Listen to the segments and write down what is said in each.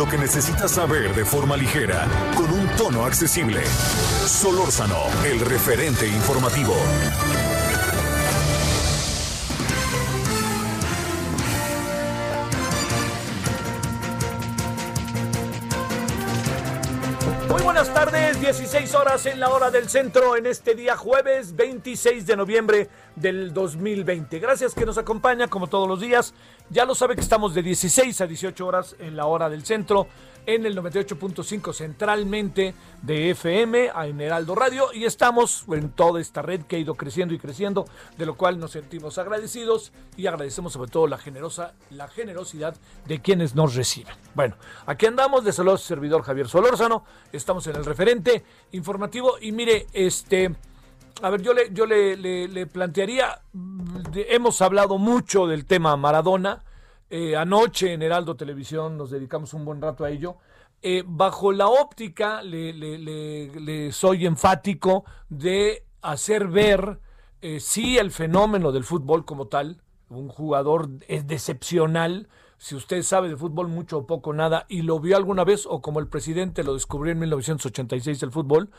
lo que necesitas saber de forma ligera, con un tono accesible. Solórzano, el referente informativo. Muy buenas tardes, 16 horas en la hora del centro en este día jueves 26 de noviembre del 2020. Gracias que nos acompaña como todos los días. Ya lo sabe que estamos de 16 a 18 horas en la hora del centro en el 98.5 centralmente de FM a Heraldo Radio y estamos en toda esta red que ha ido creciendo y creciendo, de lo cual nos sentimos agradecidos y agradecemos sobre todo la generosa la generosidad de quienes nos reciben. Bueno, aquí andamos de saludos servidor Javier Solórzano, estamos en el referente informativo y mire, este a ver, yo le, yo le, le plantearía, hemos hablado mucho del tema Maradona, eh, anoche en Heraldo Televisión nos dedicamos un buen rato a ello. Eh, bajo la óptica, le, soy enfático de hacer ver eh, sí el fenómeno del fútbol como tal. Un jugador es decepcional. Si usted sabe de fútbol mucho o poco nada y lo vio alguna vez o como el presidente lo descubrió en 1986 el fútbol,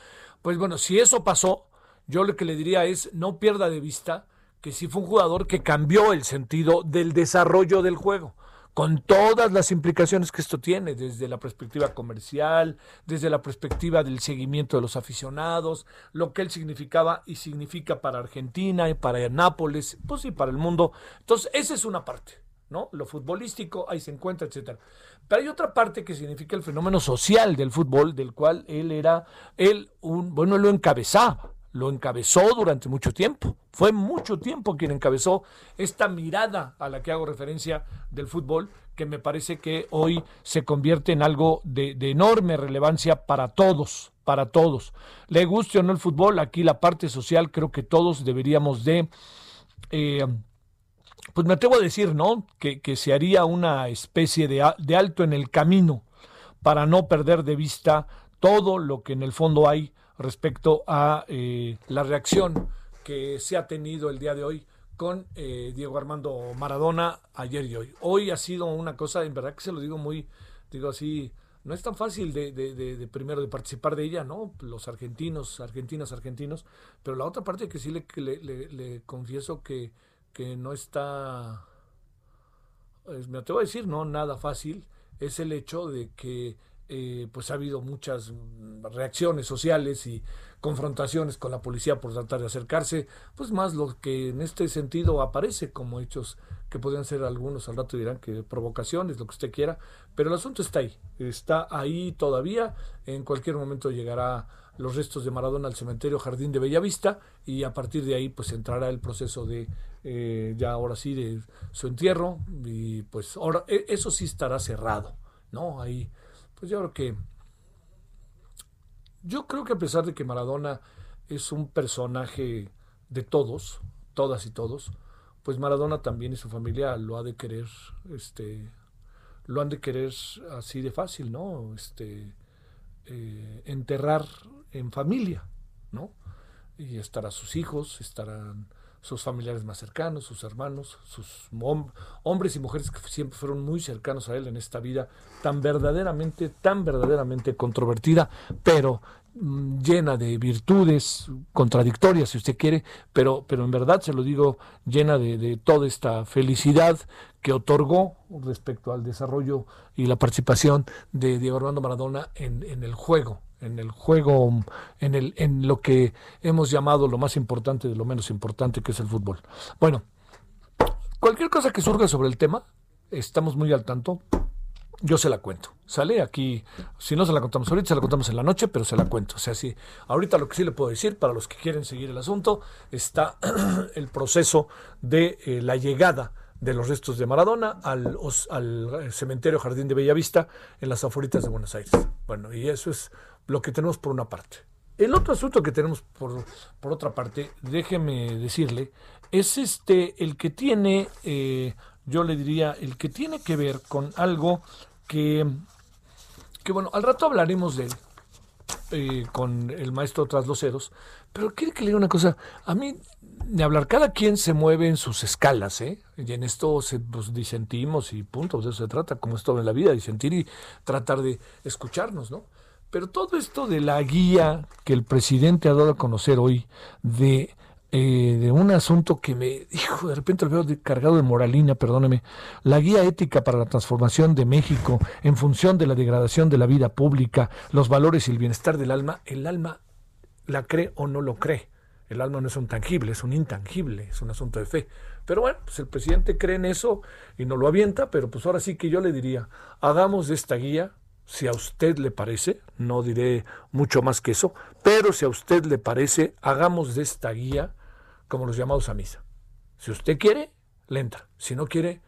pues bueno, si eso pasó, yo lo que le diría es no pierda de vista que sí fue un jugador que cambió el sentido del desarrollo del juego, con todas las implicaciones que esto tiene, desde la perspectiva comercial, desde la perspectiva del seguimiento de los aficionados, lo que él significaba y significa para Argentina y para Nápoles, pues sí, para el mundo. Entonces, esa es una parte. ¿no? Lo futbolístico, ahí se encuentra, etcétera. Pero hay otra parte que significa el fenómeno social del fútbol, del cual él era, él, un, bueno, él lo encabezaba, lo encabezó durante mucho tiempo. Fue mucho tiempo quien encabezó esta mirada a la que hago referencia del fútbol, que me parece que hoy se convierte en algo de, enorme relevancia para todos, para todos. Le guste o no el fútbol, aquí la parte social creo que todos deberíamos de... Eh, pues me atrevo a decir, ¿no? Que, se haría una especie de, de alto en el camino para no perder de vista todo lo que en el fondo hay respecto a eh, la reacción que se ha tenido el día de hoy con eh, Diego Armando Maradona ayer y hoy. Hoy ha sido una cosa, en verdad que se lo digo muy, digo así, no es tan fácil de, de, primero de participar de ella, ¿no? Los argentinos, argentinas, argentinos, pero la otra parte que sí le, confieso que, que no está, me atrevo a decir, no nada fácil, es el hecho de que eh, pues ha habido muchas reacciones sociales y confrontaciones con la policía por tratar de acercarse, pues más lo que en este sentido aparece como hechos que podrían ser algunos, al rato dirán que provocaciones, lo que usted quiera, pero el asunto está ahí, está ahí todavía, en cualquier momento llegará los restos de Maradona al cementerio Jardín de Bellavista y a partir de ahí pues entrará el proceso de eh, ya ahora sí de su entierro y pues ahora e, eso sí estará cerrado, ¿no? Ahí pues yo creo que yo creo que a pesar de que Maradona es un personaje de todos, todas y todos, pues Maradona también y su familia lo ha de querer, este, lo han de querer así de fácil, ¿no? Este, eh, enterrar en familia, ¿no? Y estarán sus hijos, estarán sus familiares más cercanos, sus hermanos, sus hombres y mujeres que siempre fueron muy cercanos a él en esta vida tan verdaderamente, tan verdaderamente controvertida, pero mm, llena de virtudes contradictorias, si usted quiere, pero, pero en verdad, se lo digo, llena de, toda esta felicidad que otorgó respecto al desarrollo y la participación de Diego Armando Maradona en, en el juego, en el juego, en, el, en lo que hemos llamado lo más importante de lo menos importante, que es el fútbol. Bueno, cualquier cosa que surja sobre el tema, estamos muy al tanto. yo se la cuento. Sale aquí, si no se la contamos ahorita, se la contamos en la noche, pero se la cuento. O sea, sí, ahorita lo que sí le puedo decir, para los que quieren seguir el asunto, está el proceso de eh, la llegada de los restos de Maradona al, al eh, cementerio Jardín de Bellavista en las aforitas de Buenos Aires. Bueno, y eso es lo que tenemos por una parte. El otro asunto que tenemos por, por otra parte, déjeme decirle, es este el que tiene, eh, yo le diría, el que tiene que ver con algo que, que bueno, al rato hablaremos de él. Eh, con el maestro tras los ceros, pero quiere que le diga una cosa, a mí de hablar, cada quien se mueve en sus escalas, ¿eh? y en esto se, pues, disentimos y punto, de eso se trata, como es todo en la vida, disentir y tratar de escucharnos, ¿no? Pero todo esto de la guía que el presidente ha dado a conocer hoy de eh, de un asunto que me, dijo, de repente lo veo cargado de moralina, perdóneme, la guía ética para la transformación de México en función de la degradación de la vida pública, los valores y el bienestar del alma, el alma la cree o no lo cree. El alma no es un tangible, es un intangible, es un asunto de fe. Pero bueno, pues el presidente cree en eso y no lo avienta, pero pues ahora sí que yo le diría, hagamos de esta guía, si a usted le parece, no diré mucho más que eso, pero si a usted le parece, hagamos de esta guía como los llamados a misa. Si usted quiere, le entra. Si no quiere,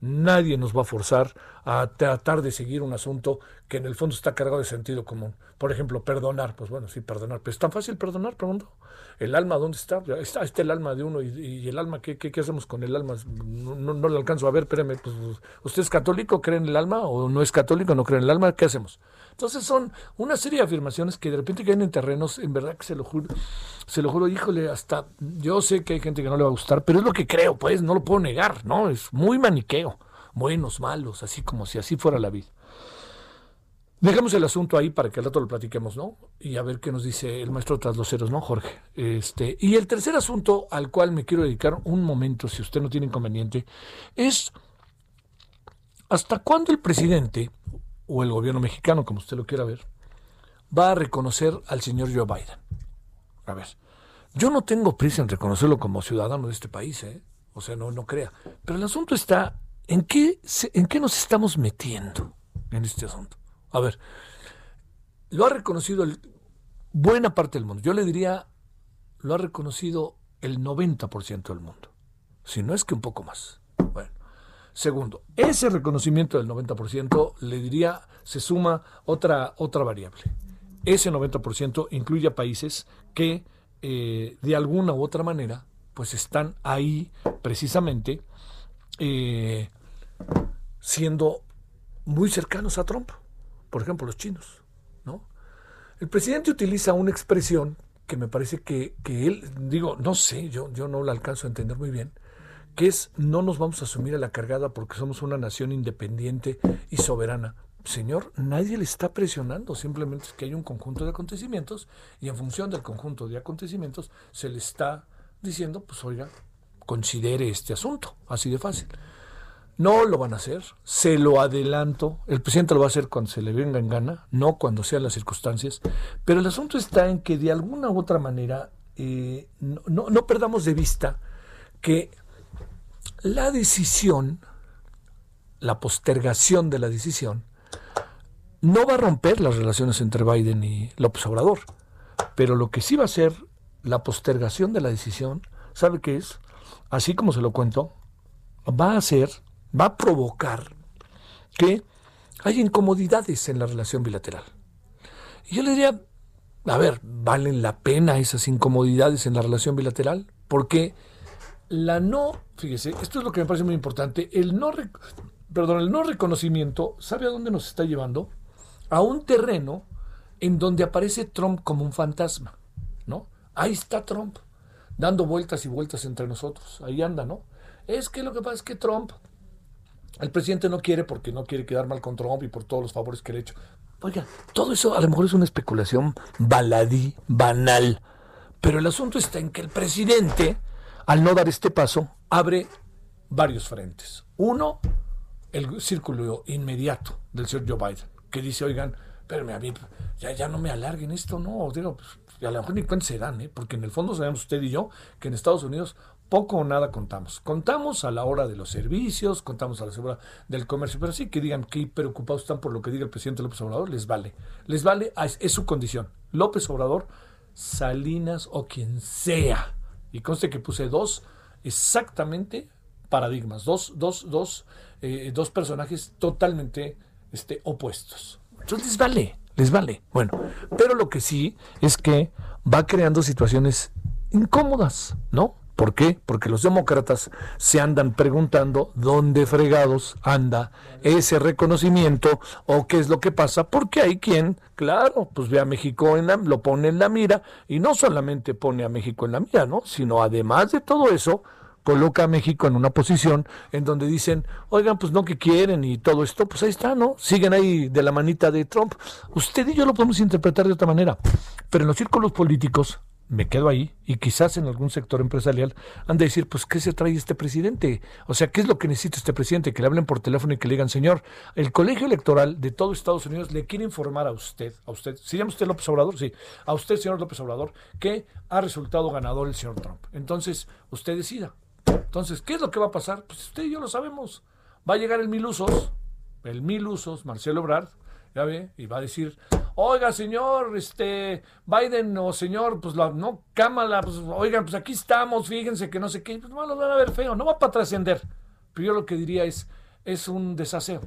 nadie nos va a forzar a tratar de seguir un asunto que en el fondo está cargado de sentido común. Por ejemplo, perdonar. Pues bueno, sí, perdonar. Pero es tan fácil perdonar, pregunto. ¿El alma dónde está? Está, está el alma de uno. ¿Y, el alma ¿qué, qué, hacemos con el alma? No, no, lo alcanzo a ver, espérame. Pues, ¿Usted es católico? ¿Cree en el alma? ¿O no es católico? ¿No cree en el alma? ¿Qué hacemos? Entonces son una serie de afirmaciones que de repente caen en terrenos, en verdad que se lo juro, se lo juro, híjole, hasta yo sé que hay gente que no le va a gustar, pero es lo que creo, pues, no lo puedo negar, ¿no? Es muy maniqueo, buenos, malos, así como si así fuera la vida. Dejemos el asunto ahí para que al rato lo platiquemos, ¿no? Y a ver qué nos dice el maestro tras los ceros, ¿no, Jorge? Este, y el tercer asunto al cual me quiero dedicar un momento, si usted no tiene inconveniente, es hasta cuándo el presidente o el gobierno mexicano, como usted lo quiera ver, va a reconocer al señor Joe Biden. A ver, yo no tengo prisa en reconocerlo como ciudadano de este país, ¿eh? O sea, no, no crea. Pero el asunto está en qué, en qué nos estamos metiendo en este asunto. A ver, lo ha reconocido buena parte del mundo. Yo le diría, lo ha reconocido el 90% del mundo. Si no es que un poco más. Bueno. Segundo, ese reconocimiento del 90% le diría, se suma otra, otra variable. Ese 90% incluye a países que eh, de alguna u otra manera pues están ahí precisamente eh, siendo muy cercanos a Trump. Por ejemplo, los chinos. ¿no? El presidente utiliza una expresión que me parece que, que él, digo, no sé, yo, yo no la alcanzo a entender muy bien, que es no nos vamos a asumir a la cargada porque somos una nación independiente y soberana. Señor, nadie le está presionando, simplemente es que hay un conjunto de acontecimientos y en función del conjunto de acontecimientos se le está diciendo, pues oiga, considere este asunto, así de fácil. No lo van a hacer, se lo adelanto, el presidente lo va a hacer cuando se le venga en gana, no cuando sean las circunstancias, pero el asunto está en que de alguna u otra manera eh, no, no perdamos de vista que la decisión, la postergación de la decisión, no va a romper las relaciones entre Biden y López Obrador. Pero lo que sí va a ser la postergación de la decisión, ¿sabe qué es? Así como se lo cuento, va a ser, va a provocar que haya incomodidades en la relación bilateral. Y yo le diría, a ver, ¿valen la pena esas incomodidades en la relación bilateral? Porque la no, fíjese, esto es lo que me parece muy importante, el no, perdón, el no reconocimiento, ¿sabe a dónde nos está llevando? A un terreno en donde aparece Trump como un fantasma, ¿no? Ahí está Trump, dando vueltas y vueltas entre nosotros, ahí anda, ¿no? Es que lo que pasa es que Trump, el presidente no quiere porque no quiere quedar mal con Trump y por todos los favores que le ha hecho. Oiga, todo eso a lo mejor es una especulación baladí, banal, pero el asunto está en que el presidente al no dar este paso, abre varios frentes. Uno, el círculo inmediato del señor Joe Biden, que dice, oigan, espérenme, a mí, ya, ya no me alarguen esto, no, digo, pues, a lo mejor ni cuenta se dan, ¿eh? porque en el fondo sabemos usted y yo que en Estados Unidos poco o nada contamos. Contamos a la hora de los servicios, contamos a la hora del comercio, pero sí que digan que preocupados están por lo que diga el presidente López Obrador, les vale. Les vale, es, su condición. López Obrador, Salinas o quien sea. Y conste que puse dos exactamente paradigmas, dos, dos, dos, eh, dos personajes totalmente este, opuestos. Entonces les vale, les vale. Bueno, pero lo que sí es que va creando situaciones incómodas, ¿no? ¿Por qué? Porque los demócratas se andan preguntando dónde fregados anda ese reconocimiento o qué es lo que pasa, porque hay quien, claro, pues ve a México en la, lo pone en la mira y no solamente pone a México en la mira, ¿no? Sino además de todo eso, coloca a México en una posición en donde dicen, oigan, pues no que quieren y todo esto, pues ahí está, ¿no? Siguen ahí de la manita de Trump. Usted y yo lo podemos interpretar de otra manera, pero en los círculos políticos me quedo ahí y quizás en algún sector empresarial han de decir, pues, ¿qué se trae este presidente? O sea, ¿qué es lo que necesita este presidente? Que le hablen por teléfono y que le digan, señor, el colegio electoral de todo Estados Unidos le quiere informar a usted, a usted, ¿se llama usted López Obrador? Sí, a usted, señor López Obrador, que ha resultado ganador el señor Trump. Entonces, usted decida. Entonces, ¿qué es lo que va a pasar? Pues usted y yo lo sabemos. Va a llegar el mil usos, el mil usos, Marcelo Ebrard, ya ve, y va a decir, oiga, señor, este, Biden o señor, pues la, no, cámara, pues, oigan, pues aquí estamos, fíjense que no sé qué, pues no lo van a ver feo, no va para trascender. Pero yo lo que diría es, es un desaseo.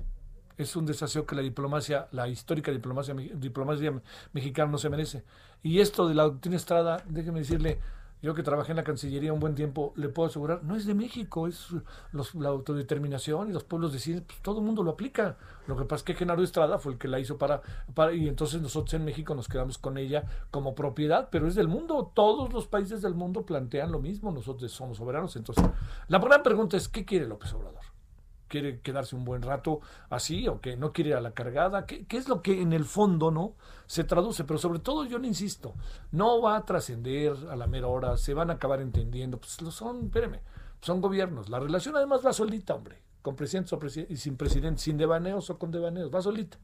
Es un desaseo que la diplomacia, la histórica diplomacia, diplomacia mexicana no se merece. Y esto de la doctrina Estrada, déjeme decirle, yo que trabajé en la Cancillería un buen tiempo, le puedo asegurar, no es de México, es la autodeterminación y los pueblos deciden, pues todo el mundo lo aplica. Lo que pasa es que Genaro Estrada fue el que la hizo para, para, y entonces nosotros en México nos quedamos con ella como propiedad, pero es del mundo, todos los países del mundo plantean lo mismo, nosotros somos soberanos. Entonces, la gran pregunta es, ¿qué quiere López Obrador? Quiere quedarse un buen rato así o que no quiere ir a la cargada, ¿Qué, es lo que en el fondo no se traduce, pero sobre todo yo le insisto, no va a trascender a la mera hora, se van a acabar entendiendo, pues lo son, espéreme, son gobiernos, la relación además va solita, hombre, con presidentes o y sin presidentes, sin devaneos o con devaneos, va solita.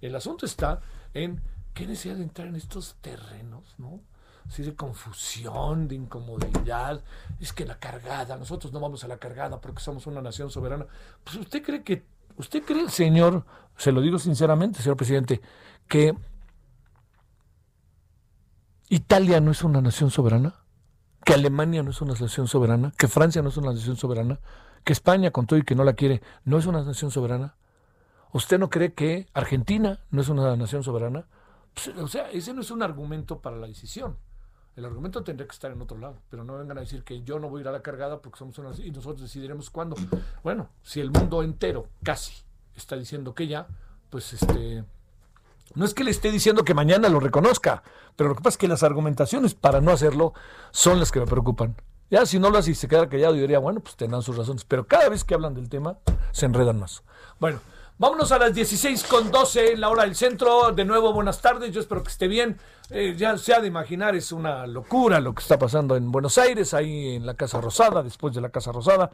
El asunto está en qué necesidad de entrar en estos terrenos, ¿no? Así de confusión, de incomodidad. Es que la cargada, nosotros no vamos a la cargada porque somos una nación soberana. Pues usted cree que, usted cree, señor, se lo digo sinceramente, señor presidente, que Italia no es una nación soberana, que Alemania no es una nación soberana, que Francia no es una nación soberana, que España, con todo y que no la quiere, no es una nación soberana. ¿Usted no cree que Argentina no es una nación soberana? Pues, o sea, ese no es un argumento para la decisión. El argumento tendría que estar en otro lado, pero no vengan a decir que yo no voy a ir a la cargada porque somos una y nosotros decidiremos cuándo. Bueno, si el mundo entero casi está diciendo que ya, pues este no es que le esté diciendo que mañana lo reconozca, pero lo que pasa es que las argumentaciones para no hacerlo son las que me preocupan. Ya si no lo hace y se queda callado, yo diría, bueno, pues tendrán sus razones, pero cada vez que hablan del tema se enredan más. Bueno, Vámonos a las 16 con 12 en la hora del centro. De nuevo, buenas tardes. Yo espero que esté bien. Eh, ya se ha de imaginar, es una locura lo que está pasando en Buenos Aires, ahí en la Casa Rosada, después de la Casa Rosada.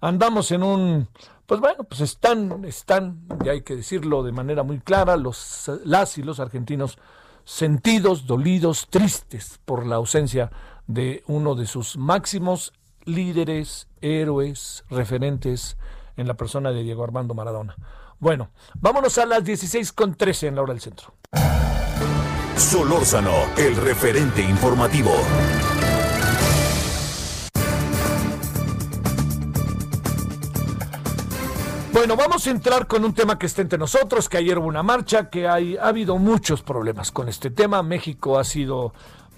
Andamos en un, pues bueno, pues están, están, y hay que decirlo de manera muy clara, los, las y los argentinos sentidos, dolidos, tristes por la ausencia de uno de sus máximos líderes, héroes, referentes en la persona de Diego Armando Maradona. Bueno, vámonos a las 16 con 13 en la hora del centro. Solórzano, el referente informativo. Bueno, vamos a entrar con un tema que está entre nosotros, que ayer hubo una marcha, que hay, ha habido muchos problemas con este tema. México ha sido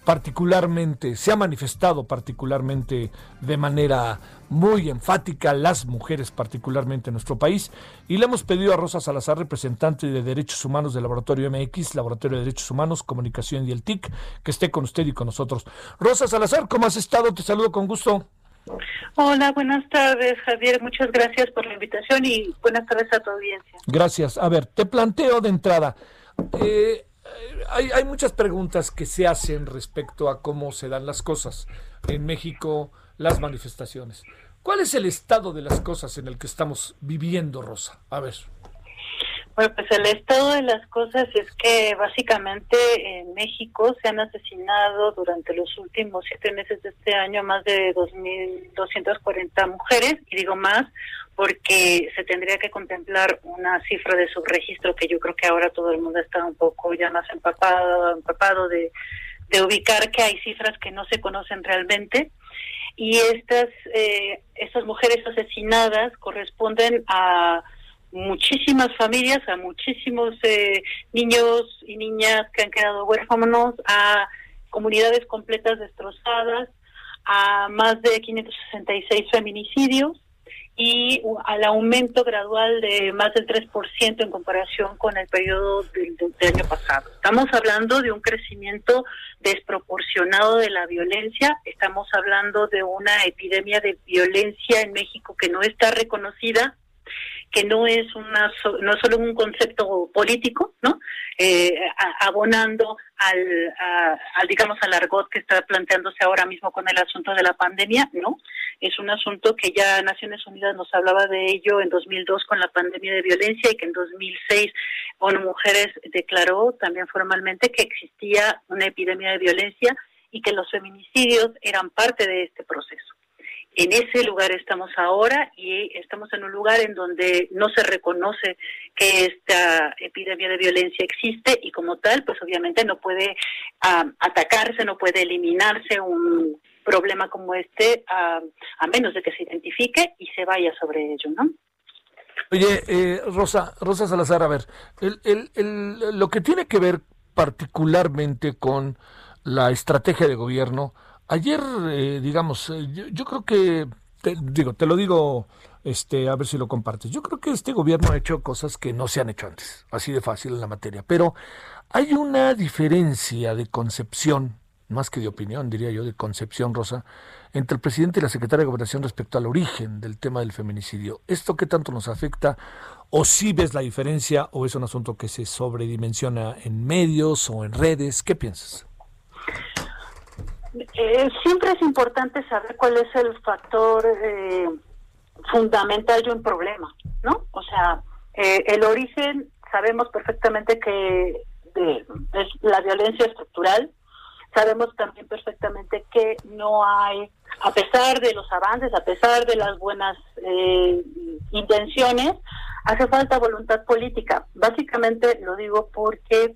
particularmente, se ha manifestado particularmente de manera muy enfática, las mujeres particularmente en nuestro país, y le hemos pedido a Rosa Salazar, representante de Derechos Humanos del Laboratorio MX, Laboratorio de Derechos Humanos, Comunicación y el TIC, que esté con usted y con nosotros. Rosa Salazar, ¿cómo has estado? Te saludo con gusto. Hola, buenas tardes, Javier. Muchas gracias por la invitación y buenas tardes a tu audiencia. Gracias. A ver, te planteo de entrada. Eh, hay, hay, muchas preguntas que se hacen respecto a cómo se dan las cosas en México, las manifestaciones. ¿Cuál es el estado de las cosas en el que estamos viviendo, Rosa? A ver. Bueno, pues el estado de las cosas es que básicamente en México se han asesinado durante los últimos siete meses de este año más de 2.240 mujeres, y digo más porque se tendría que contemplar una cifra de subregistro que yo creo que ahora todo el mundo está un poco ya más empapado, empapado de, ubicar que hay cifras que no se conocen realmente. Y estas eh, estas mujeres asesinadas corresponden a muchísimas familias, a muchísimos eh, niños y niñas que han quedado huérfanos, a comunidades completas destrozadas, a más de 566 feminicidios y al aumento gradual de más del 3% en comparación con el periodo del, del, año pasado. Estamos hablando de un crecimiento desproporcionado de la violencia, estamos hablando de una epidemia de violencia en México que no está reconocida que no es una no solo un concepto político, ¿no? Eh, abonando al, al, digamos al argot que está planteándose ahora mismo con el asunto de la pandemia, ¿no? Es un asunto que ya Naciones Unidas nos hablaba de ello en 2002 con la pandemia de violencia y que en 2006 ONU Mujeres declaró también formalmente que existía una epidemia de violencia y que los feminicidios eran parte de este proceso. En ese lugar estamos ahora y estamos en un lugar en donde no se reconoce que esta epidemia de violencia existe y como tal, pues obviamente no puede atacarse, no puede eliminarse un problema como este a menos de que se identifique y se vaya sobre ello, ¿no? Oye, eh, Rosa, Rosa Salazar, a ver, el, el, el, lo que tiene que ver particularmente con la estrategia de gobierno, Ayer, eh, digamos, eh, yo, creo que, te, digo, te lo digo, este, a ver si lo compartes. Yo creo que este gobierno ha hecho cosas que no se han hecho antes, así de fácil en la materia. Pero hay una diferencia de concepción, más que de opinión, diría yo, de concepción, Rosa, entre el presidente y la secretaria de Gobernación respecto al origen del tema del feminicidio. ¿Esto qué tanto nos afecta? ¿O si ves la diferencia o es un asunto que se sobredimensiona en medios o en redes? ¿Qué piensas? Eh, siempre es importante saber cuál es el factor eh, fundamental de un problema, ¿no? O sea, eh, el origen, sabemos perfectamente que es la violencia estructural, sabemos también perfectamente que no hay, a pesar de los avances, a pesar de las buenas intenciones, hace falta voluntad política. Básicamente lo digo porque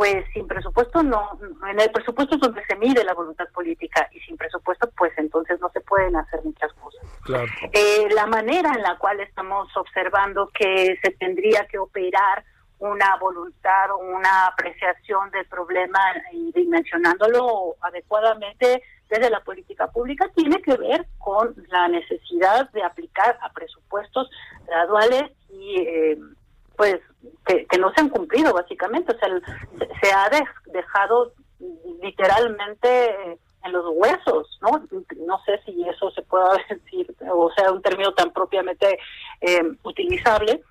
pues sin presupuesto no, en el presupuesto es donde se mide la voluntad política y sin presupuesto pues entonces no se pueden hacer muchas cosas. Eh, la manera en la cual estamos observando que se tendría que operar una voluntad o una apreciación del problema y dimensionándolo adecuadamente desde la política pública tiene que ver con la necesidad de aplicar a presupuestos graduales y eh, pues que, no se han cumplido básicamente, o sea, se ha dejado literalmente en los huesos, ¿no? No sé si eso se pueda decir, o sea, un término tan propiamente eh, utilizable,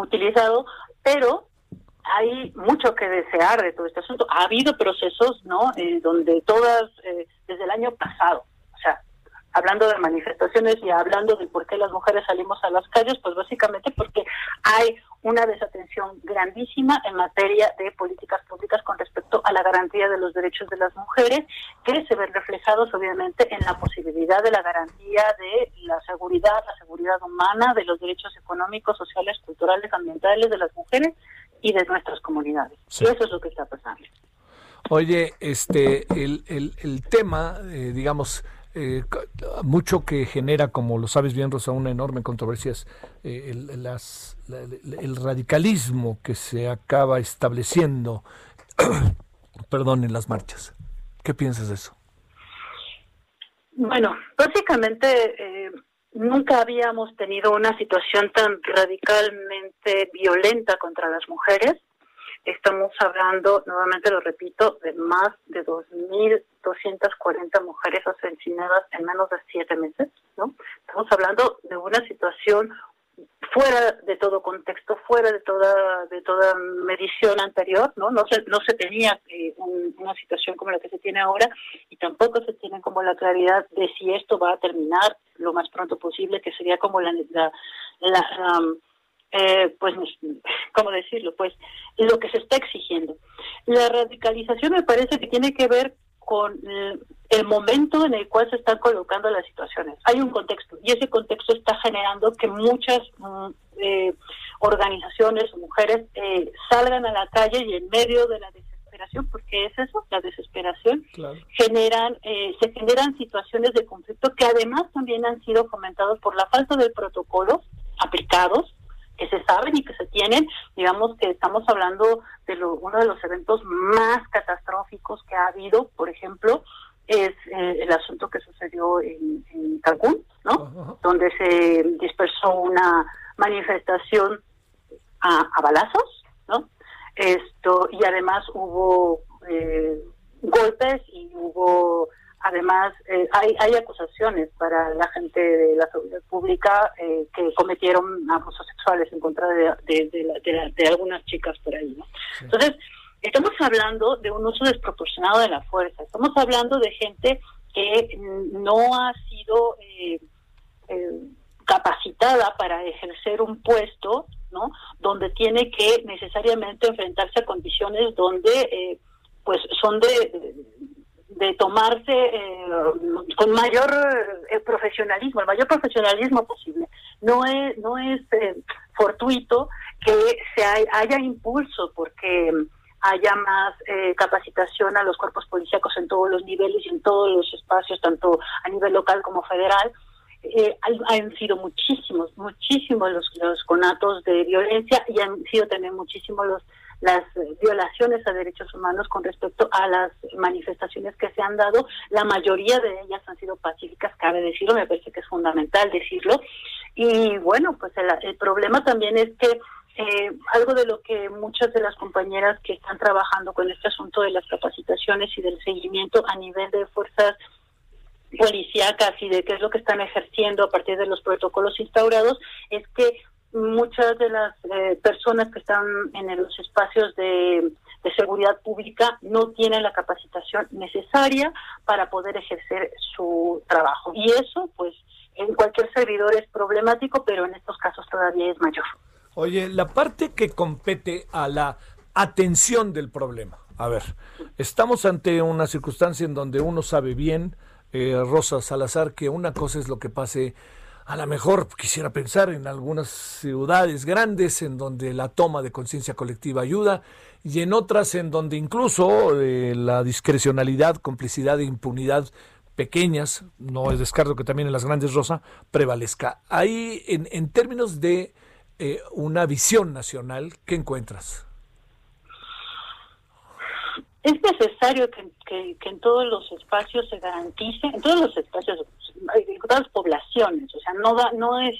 utilizado, pero hay mucho que desear de todo este asunto. Ha habido procesos, ¿no? Eh, donde todas, eh, desde el año pasado, hablando de manifestaciones y hablando de por qué las mujeres salimos a las calles, pues básicamente porque hay una desatención grandísima en materia de políticas públicas con respecto a la garantía de los derechos de las mujeres, que se ven reflejados obviamente en la posibilidad de la garantía de la seguridad, la seguridad humana, de los derechos económicos, sociales, culturales, ambientales de las mujeres y de nuestras comunidades. Y eso es lo que está pasando. Oye, este, el, el, el tema, eh, digamos, eh, mucho que genera, como lo sabes bien, Rosa, una enorme controversia es eh, el, radicalismo que se acaba estableciendo, perdón, en las marchas. ¿Qué piensas de eso? Bueno, básicamente eh, nunca habíamos tenido una situación tan radicalmente violenta contra las mujeres. Estamos hablando, nuevamente lo repito, de más de 2.240 mujeres asesinadas en menos de siete meses, ¿no? Estamos hablando de una situación fuera de todo contexto, fuera de toda de toda medición anterior, ¿no? No se, no se tenía eh, una situación como la que se tiene ahora y tampoco se tiene como la claridad de si esto va a terminar lo más pronto posible, que sería como la, la, la eh, pues, ¿cómo decirlo? Pues lo que se está exigiendo. La radicalización me parece que tiene que ver con el momento en el cual se están colocando las situaciones. Hay un contexto y ese contexto está generando que muchas mm, eh, organizaciones o mujeres eh, salgan a la calle y en medio de la desesperación, porque es eso, la desesperación, generan, eh, se generan situaciones de conflicto que además también han sido fomentados por la falta de protocolos aplicados que se saben y que se tienen, digamos que estamos hablando de uno de los eventos más catastróficos que ha habido, por ejemplo, es eh, el asunto que sucedió en, Cancún, ¿no? Donde se dispersó una manifestación a, balazos, ¿no? Esto y además hubo eh, golpes y hubo Además, eh, hay, hay acusaciones para la gente de la seguridad pública eh, que cometieron abusos sexuales en contra de, de, algunas chicas por ahí. ¿no? Entonces, estamos hablando de un uso desproporcionado de la fuerza. Estamos hablando de gente que no ha sido eh, capacitada para ejercer un puesto, ¿no? Donde tiene que necesariamente enfrentarse a condiciones donde, pues, son de de tomarse eh, con mayor eh, profesionalismo, el mayor profesionalismo posible. No es, no es eh, fortuito que se haya impulso porque haya más capacitación a los cuerpos policíacos en todos los niveles y en todos los espacios, tanto a nivel local como federal. han sido muchísimos, muchísimos los, los conatos de violencia y han sido también muchísimos los las violaciones a derechos humanos con respecto a las manifestaciones que se han dado. La mayoría de ellas han sido pacíficas, cabe decirlo, me parece que es fundamental decirlo. Y bueno, pues el, problema también es que eh, algo de lo que muchas de las compañeras que están trabajando con este asunto de las capacitaciones y del seguimiento a nivel de fuerzas policíacas y de qué es lo que están ejerciendo a partir de los protocolos instaurados, es que muchas de las eh, personas que están en los espacios de, seguridad pública no tienen la capacitación necesaria para poder ejercer su trabajo. Y eso, pues, en cualquier servidor es problemático, pero en estos casos todavía es mayor. Oye, la parte que compete a la atención del problema. A ver, estamos ante una circunstancia en donde uno sabe bien, eh, Rosa Salazar, que una cosa es lo que pase a lo mejor quisiera pensar en algunas ciudades grandes en donde la toma de conciencia colectiva ayuda y en otras en donde incluso eh, la discrecionalidad, complicidad e impunidad pequeñas, no es descarto que también en las grandes Rosa, prevalezca. Ahí, en, en términos de eh, una visión nacional, ¿qué encuentras? Es necesario que, en todos los espacios se garantice, en todos los espacios, en todas las poblaciones, o sea, no no es,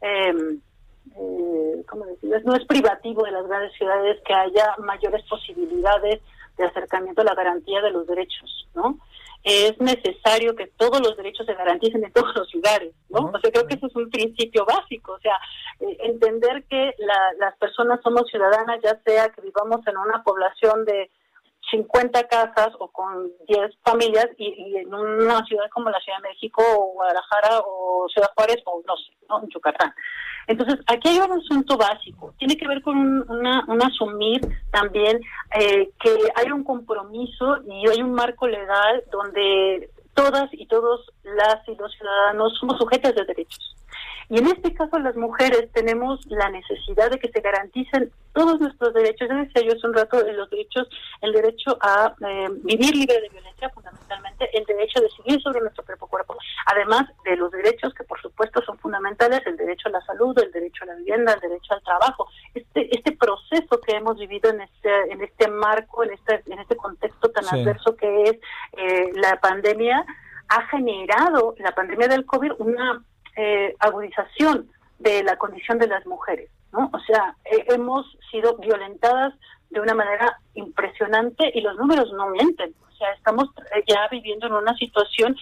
em, eh, ¿cómo decirlo? No es privativo de las grandes ciudades que haya mayores posibilidades de acercamiento a la garantía de los derechos, ¿no? Es necesario que todos los derechos se garanticen en todos los lugares, ¿no? O sea, creo que eso es un principio básico, o sea, eh, entender que las personas somos ciudadanas, ya sea que vivamos en una población de 50 casas o con 10 familias y, en una ciudad como la Ciudad de México o Guadalajara o Ciudad Juárez o no sé, ¿no? en Yucatán. Entonces, aquí hay un asunto básico, tiene que ver con un, asumir también eh, que hay un compromiso y hay un marco legal donde todas y todos las y los ciudadanos somos sujetos de derechos. Y en este caso las mujeres tenemos la necesidad de que se garanticen todos nuestros derechos. Ya decía yo hace un rato los derechos, el derecho a eh, vivir libre de violencia, fundamentalmente, el derecho a decidir sobre nuestro propio cuerpo, además de los derechos que por supuesto son fundamentales, el derecho a la salud, el derecho a la vivienda, el derecho al trabajo. Este, este proceso que hemos vivido en este, en este marco, en este, en este contexto tan adverso que es eh, la pandemia, ha generado, la pandemia del COVID, una eh, agudización de la condición de las mujeres, ¿no? O sea, eh, hemos sido violentadas de una manera impresionante y los números no mienten. O sea, estamos eh, ya viviendo en una situación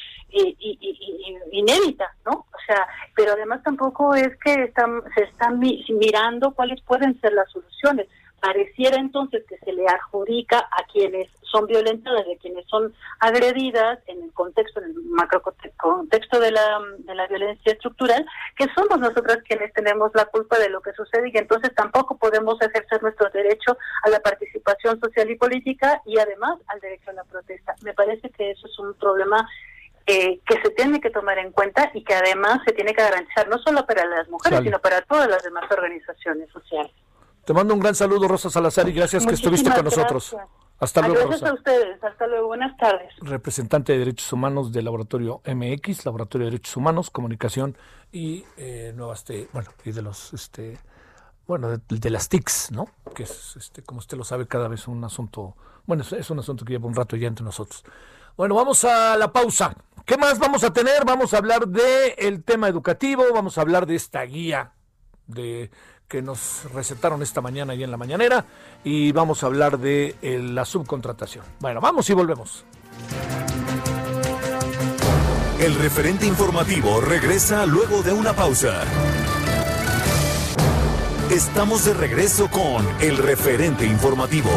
inédita, ¿no? O sea, pero además tampoco es que están, se están mirando cuáles pueden ser las soluciones pareciera entonces que se le adjudica a quienes son violentadas, a quienes son agredidas en el contexto, en el macro contexto de la, de la violencia estructural, que somos nosotras quienes tenemos la culpa de lo que sucede y que entonces tampoco podemos ejercer nuestro derecho a la participación social y política y además al derecho a la protesta. Me parece que eso es un problema eh, que se tiene que tomar en cuenta y que además se tiene que garantizar no solo para las mujeres, sino para todas las demás organizaciones sociales. Te mando un gran saludo, Rosa Salazar, y gracias que estuviste con nosotros. Hasta luego. Gracias a ustedes. Hasta luego. Buenas tardes. Representante de Derechos Humanos del Laboratorio MX, Laboratorio de Derechos Humanos, Comunicación y eh, Nuevas, bueno, y de los, este, bueno, de, las TICs, ¿no? Que es, este, como usted lo sabe, cada vez un asunto, bueno, es, un asunto que lleva un rato ya entre nosotros. Bueno, vamos a la pausa. ¿Qué más vamos a tener? Vamos a hablar del el tema educativo, vamos a hablar de esta guía de que nos recetaron esta mañana y en la mañanera y vamos a hablar de eh, la subcontratación. Bueno, vamos y volvemos. El referente informativo regresa luego de una pausa. Estamos de regreso con el referente informativo.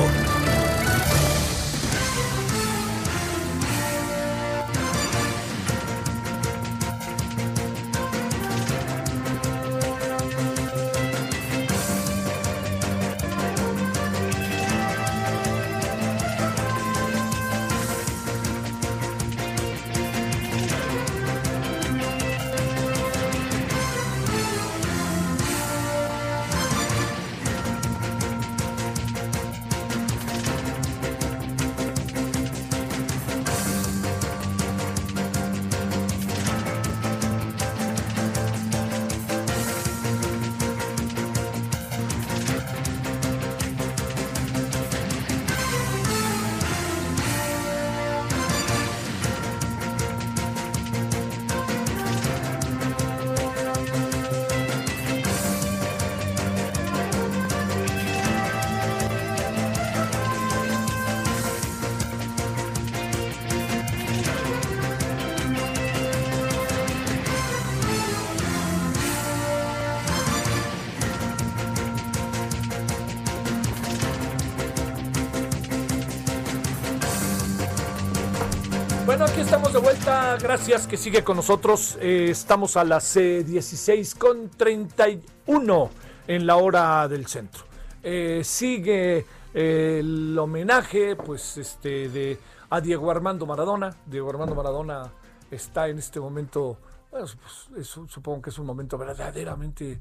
Gracias que sigue con nosotros. Eh, estamos a las 16 con 31 en la hora del centro. Eh, sigue eh, el homenaje, pues, este, de a Diego Armando Maradona. Diego Armando Maradona está en este momento, bueno, pues, supongo que es un momento verdaderamente,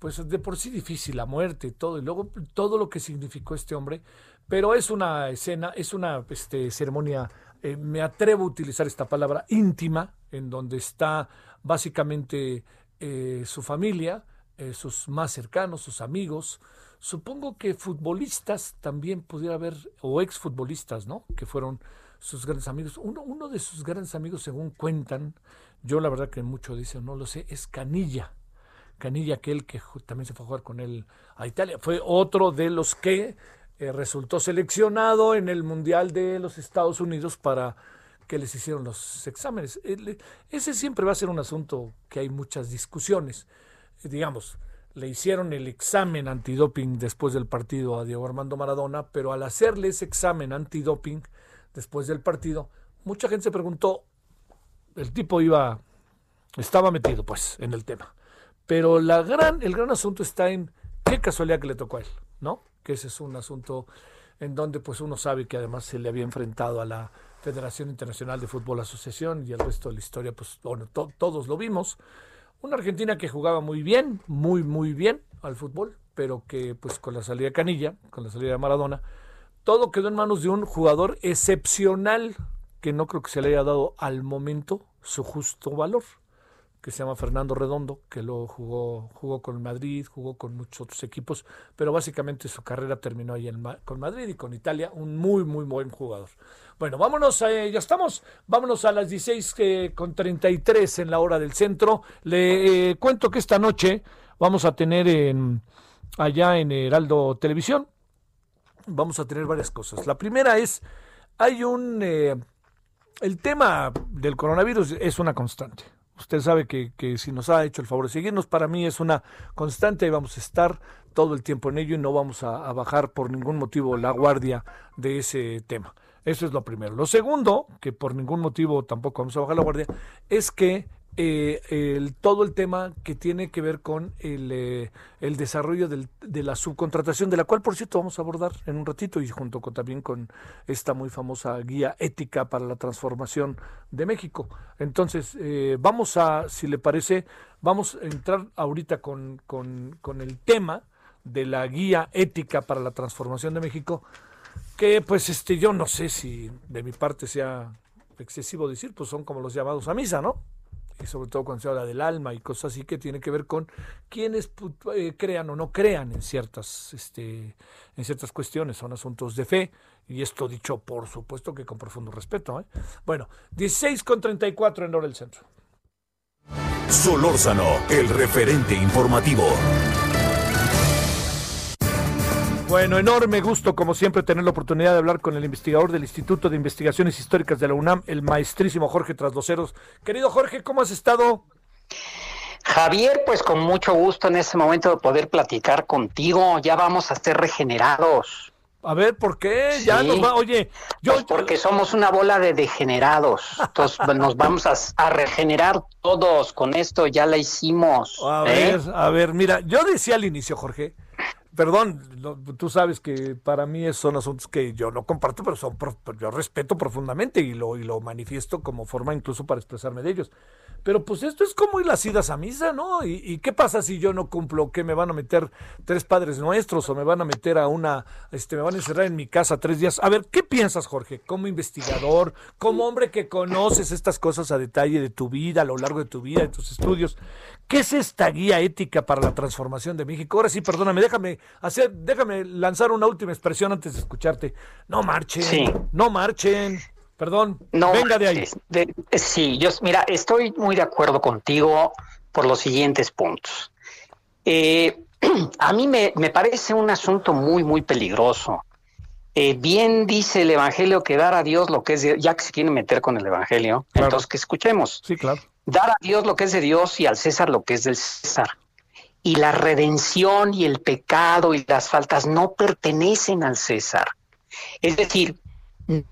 pues, de por sí difícil, la muerte y todo, y luego todo lo que significó este hombre. Pero es una escena, es una este, ceremonia eh, me atrevo a utilizar esta palabra íntima, en donde está básicamente eh, su familia, eh, sus más cercanos, sus amigos. Supongo que futbolistas también pudiera haber, o exfutbolistas, ¿no? Que fueron sus grandes amigos. Uno, uno de sus grandes amigos, según cuentan, yo la verdad que mucho dicen, no lo sé, es Canilla. Canilla, aquel que también se fue a jugar con él a Italia. Fue otro de los que eh, resultó seleccionado en el Mundial de los Estados Unidos para que les hicieron los exámenes. Ese siempre va a ser un asunto que hay muchas discusiones. Eh, digamos, le hicieron el examen antidoping después del partido a Diego Armando Maradona, pero al hacerle ese examen antidoping después del partido, mucha gente se preguntó, el tipo iba, estaba metido pues en el tema. Pero la gran, el gran asunto está en qué casualidad que le tocó a él, ¿no? Que ese es un asunto en donde pues uno sabe que además se le había enfrentado a la Federación Internacional de Fútbol Asociación y el resto de la historia, pues bueno, todos lo vimos. Una Argentina que jugaba muy bien, muy, muy bien al fútbol, pero que pues con la salida de Canilla, con la salida de Maradona, todo quedó en manos de un jugador excepcional que no creo que se le haya dado al momento su justo valor que se llama Fernando Redondo, que lo jugó, jugó con Madrid, jugó con muchos otros equipos, pero básicamente su carrera terminó ahí en, con Madrid y con Italia, un muy, muy buen jugador. Bueno, vámonos, eh, ya estamos, vámonos a las 16 eh, con 33 en la hora del centro. Le eh, cuento que esta noche vamos a tener en, allá en Heraldo Televisión, vamos a tener varias cosas. La primera es, hay un, el tema del coronavirus es una constante Usted sabe que, que si nos ha hecho el favor de seguirnos, para mí es una constante y vamos a estar todo el tiempo en ello y no vamos a, bajar por ningún motivo la guardia de ese tema. Eso es lo primero. Lo segundo, que por ningún motivo tampoco vamos a bajar la guardia, es que eh, el, todo el tema que tiene que ver con el, eh, el desarrollo del, de la subcontratación, de la cual, por cierto, vamos a abordar en un ratito y junto con, también con esta muy famosa guía ética para la transformación de México. Entonces, eh, vamos a, si le parece, vamos a entrar ahorita con, con, con el tema de la guía ética para la transformación de México, que pues este yo no sé si de mi parte sea excesivo decir, pues son como los llamados a misa, ¿no? Y sobre todo cuando se habla del alma y cosas así que tiene que ver con quienes eh, crean o no crean en ciertas, este, en ciertas cuestiones, son asuntos de fe, y esto dicho por supuesto que con profundo respeto. ¿eh? Bueno, 16 con 34 en hora del centro. Solórzano, el referente informativo. Bueno, enorme gusto, como siempre, tener la oportunidad de hablar con el investigador del Instituto de Investigaciones Históricas de la UNAM, el maestrísimo Jorge Trasdoceros. Querido Jorge, ¿cómo has estado? Javier, pues con mucho gusto en este momento de poder platicar contigo. Ya vamos a ser regenerados. A ver, ¿por qué? Ya nos va, oye, yo... Pues porque somos una bola de degenerados. Entonces nos vamos a, regenerar todos. Con esto ya la hicimos. A ¿eh? ver, a ver, mira, yo decía al inicio, Jorge, perdón, tú sabes que para mí son asuntos que yo no comparto, pero son yo respeto profundamente y lo, y lo manifiesto como forma incluso para expresarme de ellos. Pero pues esto es como ir las idas a misa, ¿no? ¿Y, qué pasa si yo no cumplo? ¿Que me van a meter tres padres nuestros o me van a meter a una, este, me van a encerrar en mi casa tres días? A ver, ¿qué piensas, Jorge? Como investigador, como hombre que conoces estas cosas a detalle de tu vida, a lo largo de tu vida, de tus estudios, ¿qué es esta guía ética para la transformación de México? Ahora sí, perdóname, déjame hacer, déjame lanzar una última expresión antes de escucharte. No marchen, no marchen. Perdón, no, venga de ahí. sí, yo, mira, estoy muy de acuerdo contigo por los siguientes puntos. Eh, a mí me, parece un asunto muy, muy peligroso. Eh, bien dice el Evangelio que dar a Dios lo que es de, ya que se quiere meter con el Evangelio, entonces que escuchemos. Sí, claro. Dar a Dios lo que es de Dios y al César lo que es del César. Y la redención y el pecado y las faltas no pertenecen al César. Es decir,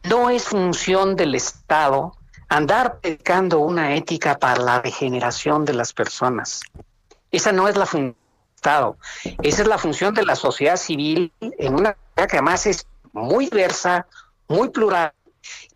no es función del Estado andar pecando una ética para la degeneración de las personas. Esa no es la función del Estado. Esa es la función de la sociedad civil en una que además es muy diversa, muy plural,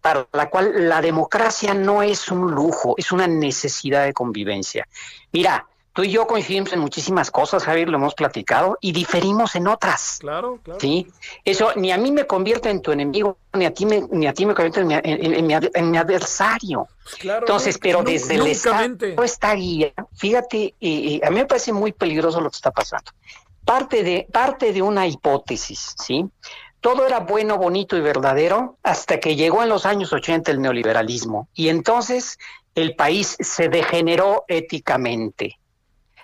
para la cual la democracia no es un lujo, es una necesidad de convivencia. Mira, tú y yo coincidimos en muchísimas cosas, Javier, lo hemos platicado, y diferimos en otras. Claro, claro. Sí, eso ni a mí me convierte en tu enemigo, ni a ti me, ni a ti me convierte en mi, adversario. Pues claro, Entonces, pero desde el Estado, esta guía, fíjate, a mí me parece muy peligroso lo que está pasando. Parte de, parte de una hipótesis, ¿sí? Todo era bueno, bonito y verdadero hasta que llegó en los años 80 el neoliberalismo y entonces el país se degeneró éticamente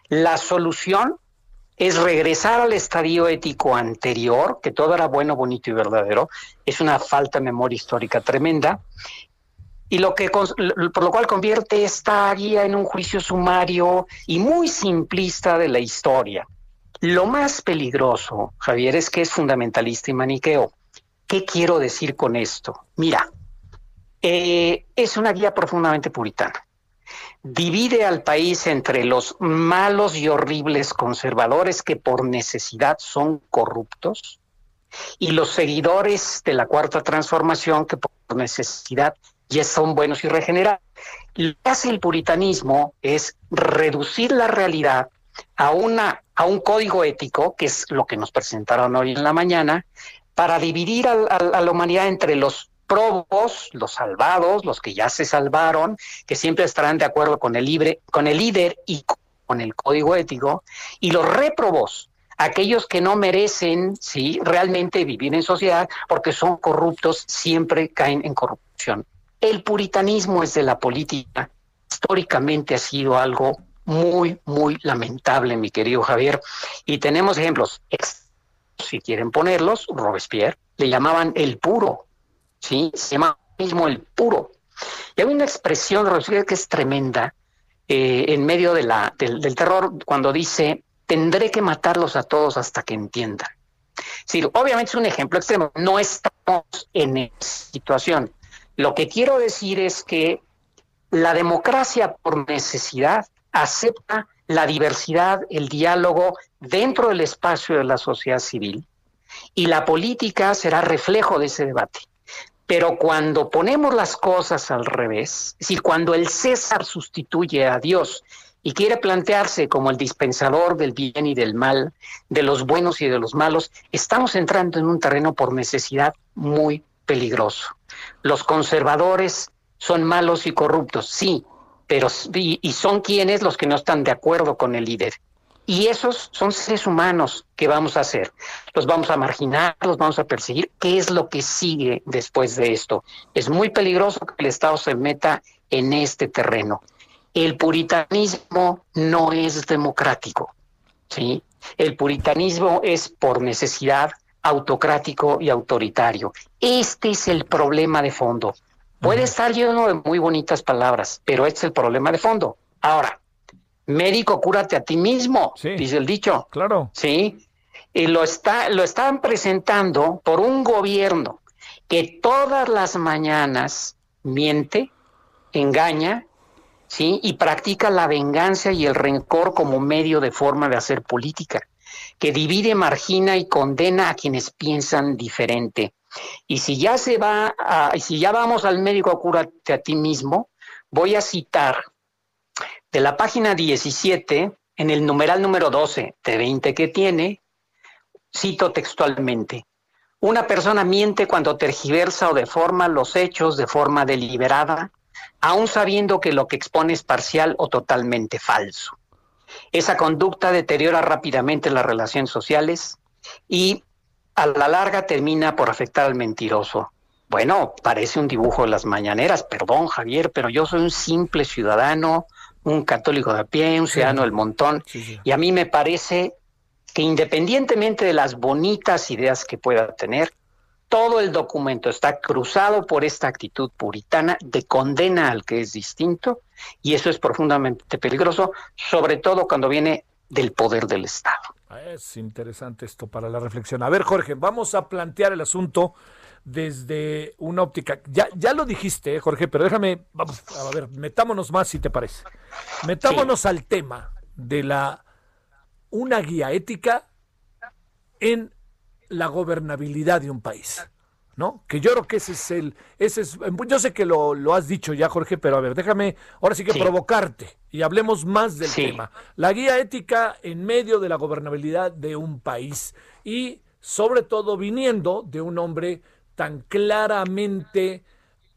la solución es regresar al estadio ético anterior, que todo era bueno, bonito y verdadero. Es una falta de memoria histórica tremenda. Y lo que por lo cual convierte esta guía en un juicio sumario y muy simplista de la historia. Lo más peligroso, Javier, es que es fundamentalista y maniqueo. ¿Qué quiero decir con esto? Mira, eh, es una guía profundamente puritana divide al país entre los malos y horribles conservadores que por necesidad son corruptos y los seguidores de la cuarta transformación que por necesidad ya son buenos y regenerados. Lo que hace el puritanismo es reducir la realidad a, una, a un código ético, que es lo que nos presentaron hoy en la mañana, para dividir a la humanidad entre los probos, los salvados, los que ya se salvaron, que siempre estarán de acuerdo con el, libre, con el líder y con el código ético, y los réprobos, aquellos que no merecen sí, realmente vivir en sociedad porque son corruptos, siempre caen en corrupción. El puritanismo es de la política, históricamente ha sido algo muy, muy lamentable, mi querido Javier, y tenemos ejemplos, si quieren ponerlos, Robespierre, le llamaban el puro, ¿sí? Se llama mismo el puro. Y hay una expresión de que es tremenda, eh, en medio del, terror cuando dice, tendré que matarlos a todos hasta que entiendan. Obviamente es un ejemplo extremo, no estamos en esa situación. Lo que quiero decir es que la democracia por necesidad acepta la diversidad, el diálogo dentro del espacio de la sociedad civil y la política será reflejo de ese debate. Pero cuando ponemos las cosas al revés, decir, cuando el César sustituye a Dios y quiere plantearse como el dispensador del bien y del mal, de los buenos y de los malos, estamos entrando en un terreno por necesidad muy peligroso. Los conservadores son malos y corruptos, sí, pero y, son quienes los que no están de acuerdo con el líder. Y esos son seres humanos que vamos a hacer. Los vamos a marginar, los vamos a perseguir. ¿Qué es lo que sigue después de esto? Es muy peligroso que el Estado se meta en este terreno. El puritanismo no es democrático, ¿sí? El puritanismo es por necesidad autocrático y autoritario. Este es el problema de fondo. Puede estar lleno de muy bonitas palabras, pero este es el problema de fondo. Ahora, médico, cúrate a ti mismo, dice el dicho. Claro. Sí. Y lo, está, lo están presentando por un gobierno que todas las mañanas miente, engaña, ¿sí? Y practica la venganza y el rencor como medio de forma de hacer política, que divide, margina y condena a quienes piensan diferente. Y si ya se va, a, si ya vamos al médico, cúrate a ti mismo, voy a citar de la página 17, en el numeral número 12 de 20 que tiene, cito textualmente, una persona miente cuando tergiversa o deforma los hechos de forma deliberada, aun sabiendo que lo que expone es parcial o totalmente falso. Esa conducta deteriora rápidamente las relaciones sociales y a la larga termina por afectar al mentiroso. Bueno, parece un dibujo de las mañaneras, perdón Javier, pero yo soy un simple ciudadano un católico de a pie, un ciudadano del montón, y a mí me parece que independientemente de las bonitas ideas que pueda tener, todo el documento está cruzado por esta actitud puritana de condena al que es distinto, y eso es profundamente peligroso, sobre todo cuando viene del poder del Estado. Es interesante esto para la reflexión. A ver, Jorge, vamos a plantear el asunto desde una óptica. Ya, ya lo dijiste, eh, Jorge, pero déjame, vamos, a ver, metámonos más si te parece. Metámonos al tema de la una guía ética en la gobernabilidad de un país. ¿No? Que yo creo que ese es el, ese es, yo sé que lo, lo has dicho ya, Jorge, pero a ver, déjame ahora sí que provocarte y hablemos más del tema. La guía ética en medio de la gobernabilidad de un país y sobre todo viniendo de un hombre tan claramente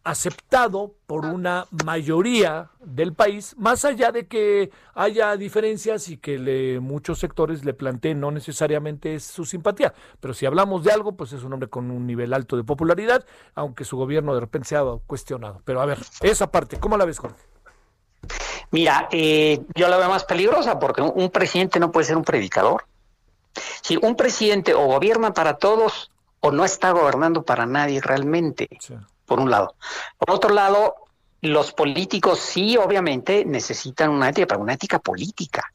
aceptado por una mayoría del país, más allá de que haya diferencias y que muchos sectores le planteen no necesariamente es su simpatía, pero si hablamos de algo, pues es un hombre con un nivel alto de popularidad, aunque su gobierno de repente se ha cuestionado. Pero a ver, esa parte, ¿cómo la ves, Jorge? Mira, eh, yo la veo más peligrosa porque un, presidente no puede ser un predicador. Si un presidente o gobierna para todos o no está gobernando para nadie realmente, por un lado. Por otro lado, los políticos sí, obviamente, necesitan una ética, pero una ética política.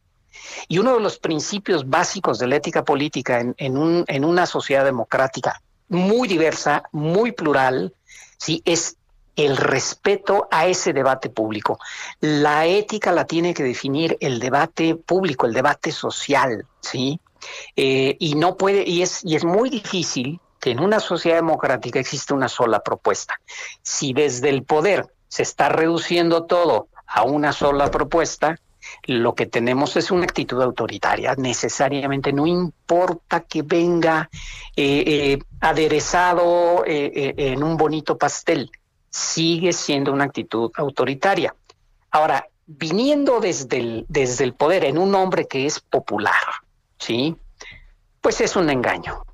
Y uno de los principios básicos de la ética política en, en, un, en una sociedad democrática muy diversa, muy plural, sí, es el respeto a ese debate público. La ética la tiene que definir el debate público, el debate social, ¿sí? Eh, y no puede, y es, y es muy difícil en una sociedad democrática existe una sola propuesta. Si desde el poder se está reduciendo todo a una sola propuesta, lo que tenemos es una actitud autoritaria. Necesariamente no importa que venga eh, eh, aderezado eh, en un bonito pastel, sigue siendo una actitud autoritaria. Ahora, viniendo desde el, desde el poder en un hombre que es popular, ¿sí? Pues es un engaño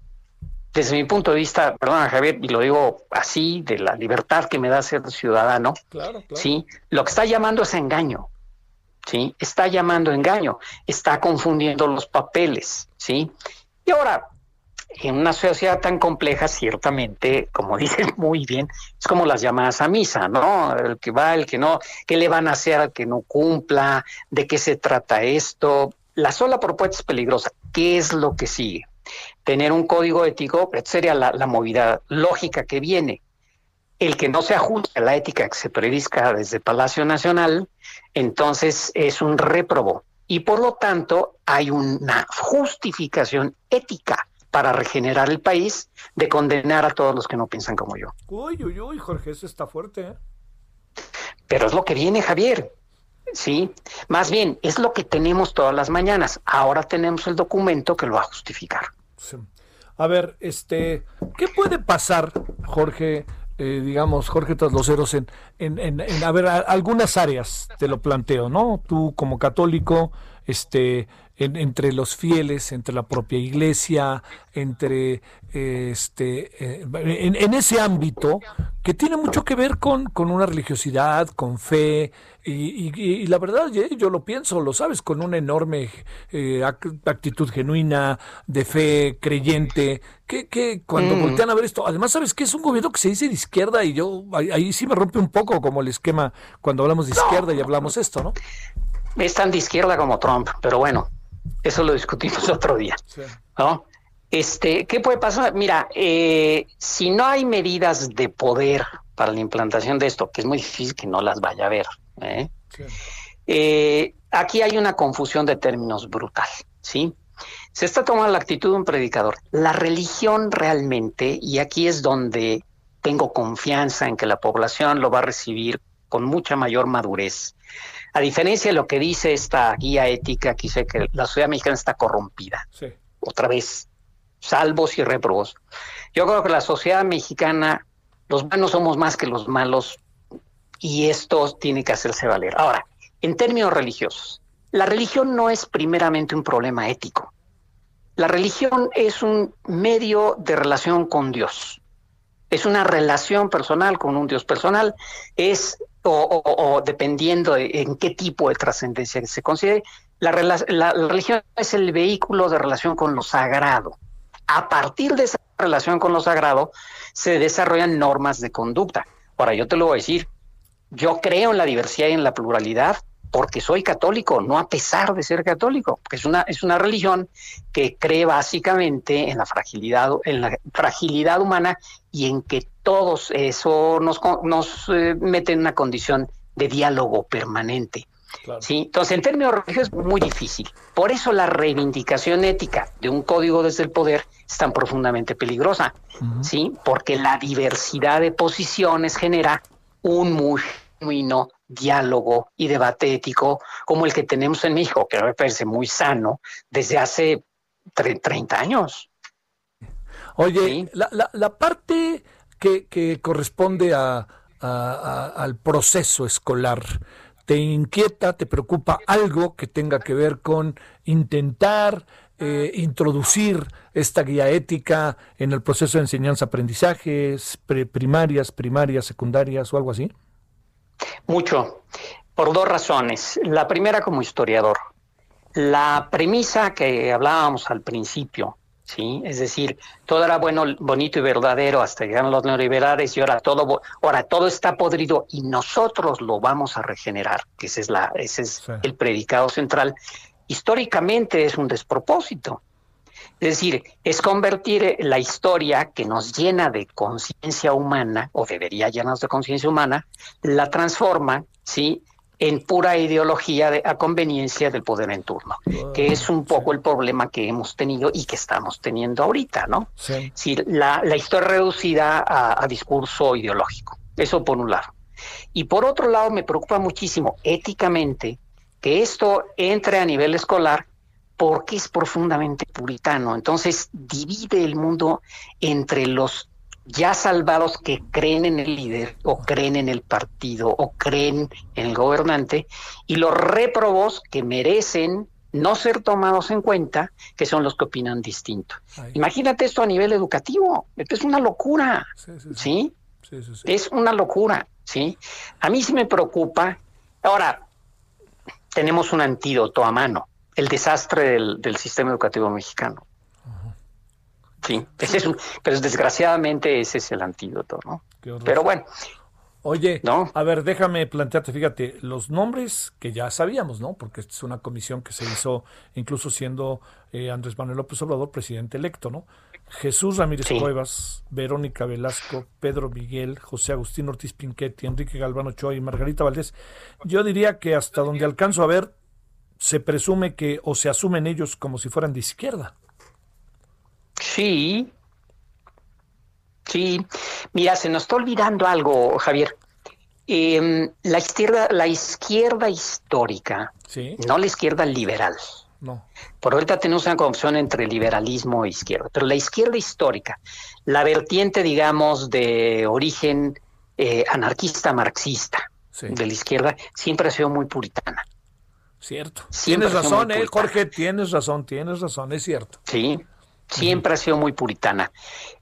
desde mi punto de vista, perdona Javier, y lo digo así, de la libertad que me da ser ciudadano, ¿sí? lo que está llamando es engaño, ¿sí? está llamando engaño, está confundiendo los papeles. ¿sí? Y ahora, en una sociedad tan compleja, ciertamente, como dicen muy bien, es como las llamadas a misa, ¿no? El que va, el que no, ¿qué le van a hacer al que no cumpla? ¿De qué se trata esto? La sola propuesta es peligrosa. ¿Qué es lo que sigue? Tener un código ético, sería la, la movida lógica que viene. El que no se ajuste a la ética que se predica desde Palacio Nacional, entonces es un réprobo. Y por lo tanto hay una justificación ética para regenerar el país de condenar a todos los que no piensan como yo. Uy, uy, uy, Jorge, eso está fuerte. ¿eh? Pero es lo que viene, Javier. Sí, más bien es lo que tenemos todas las mañanas. Ahora tenemos el documento que lo va a justificar. A ver, este, ¿qué puede pasar, Jorge? Eh, digamos, Jorge Trasloceros, en, en, en, en, a ver, algunas áreas te lo planteo, ¿no? Tú como católico, este, entre los fieles, entre la propia iglesia, entre este, eh, en, ese ámbito que tiene mucho que ver con, con una religiosidad, con fe, y, la verdad yo lo pienso, lo sabes, con una enorme eh, actitud genuina, de fe creyente, que, que cuando mm. voltean a ver esto, además sabes que es un gobierno que se dice de izquierda y yo ahí, sí me rompe un poco como el esquema cuando hablamos de izquierda y hablamos esto, ¿no? Es tan de izquierda como Trump, pero bueno, eso lo discutimos otro día. ¿no? Este, ¿Qué puede pasar? Mira, eh, si no hay medidas de poder para la implantación de esto, que es muy difícil que no las vaya a ver, ¿eh? Eh, aquí hay una confusión de términos brutal, ¿sí? Se está tomando la actitud de un predicador. La religión realmente, y aquí es donde tengo confianza en que la población lo va a recibir con mucha mayor madurez, a diferencia de lo que dice esta guía ética, que dice que la sociedad mexicana está corrompida. Otra vez, salvos y reprobos. Yo creo que la sociedad mexicana, los buenos somos más que los malos y esto tiene que hacerse valer. Ahora, en términos religiosos, la religión no es primeramente un problema ético. La religión es un medio de relación con Dios. Es una relación personal con un Dios personal. Es o, dependiendo de en qué tipo de trascendencia se considere, la, religión es el vehículo de relación con lo sagrado. A partir de esa relación con lo sagrado se desarrollan normas de conducta. Ahora, yo te lo voy a decir, yo creo en la diversidad y en la pluralidad porque soy católico, no a pesar de ser católico, porque es una, es una religión que cree básicamente en la fragilidad, en la fragilidad humana y en que todos eso nos, nos eh, mete en una condición de diálogo permanente. ¿sí? Entonces, en términos religiosos es muy difícil. Por eso la reivindicación ética de un código desde el poder es tan profundamente peligrosa, ¿sí? porque la diversidad de posiciones genera un muy genuino diálogo y debate ético como el que tenemos en México, que me parece muy sano desde hace 30 años. Oye, la, la, parte que, corresponde a, al proceso escolar, ¿te inquieta, te preocupa algo que tenga que ver con intentar eh, introducir esta guía ética en el proceso de enseñanza-aprendizajes, primarias, primarias, secundarias o algo así? Mucho, por dos razones. La primera como historiador. La premisa que hablábamos al principio, ¿sí? Es decir, todo era bueno, bonito y verdadero hasta que llegaron los neoliberales y ahora todo, ahora todo está podrido y nosotros lo vamos a regenerar, que ese es, la, ese es el predicado central. Históricamente es un despropósito. Es decir, es convertir la historia que nos llena de conciencia humana, o debería llenarnos de conciencia humana, la transforma, ¿sí? En pura ideología de, a conveniencia del poder en turno, que es un poco el problema que hemos tenido y que estamos teniendo ahorita, ¿no? Sí. la, historia reducida a, a, discurso ideológico, eso por un lado. Y por otro lado, me preocupa muchísimo éticamente que esto entre a nivel escolar porque es profundamente puritano. Entonces divide el mundo entre los ya salvados que creen en el líder o creen en el partido o creen en el gobernante y los réprobos que merecen no ser tomados en cuenta, que son los que opinan distinto. Imagínate esto a nivel educativo, esto es una locura, ¿sí? es una locura, ¿sí? A mí sí me preocupa. Ahora, tenemos un antídoto a mano, el desastre del, sistema educativo mexicano. Sí, ese es un, pero desgraciadamente ese es el antídoto, ¿no? Pero bueno. Oye, ¿no? a ver, déjame plantearte, fíjate, los nombres que ya sabíamos, ¿no? Porque esta es una comisión que se hizo incluso siendo eh, Andrés Manuel López Obrador presidente electo, ¿no? Jesús Ramírez Cuevas, Verónica Velasco, Pedro Miguel, José Agustín Ortiz Pinquetti, Enrique Galvano Ochoa y Margarita Valdés. Yo diría que hasta donde alcanzo a ver, se presume que o se asumen ellos como si fueran de izquierda. Sí, sí. Mira, se nos está olvidando algo, Javier. Em, la izquierda, la izquierda histórica, no la izquierda liberal. No. Por ahorita tenemos una confusión entre liberalismo e izquierda, pero la izquierda histórica, la vertiente, digamos, de origen eh, anarquista marxista de la izquierda, siempre ha sido muy puritana. Cierto. tienes razón, eh, Jorge, tienes razón, tienes razón, es cierto. Sí, siempre ha sido muy puritana.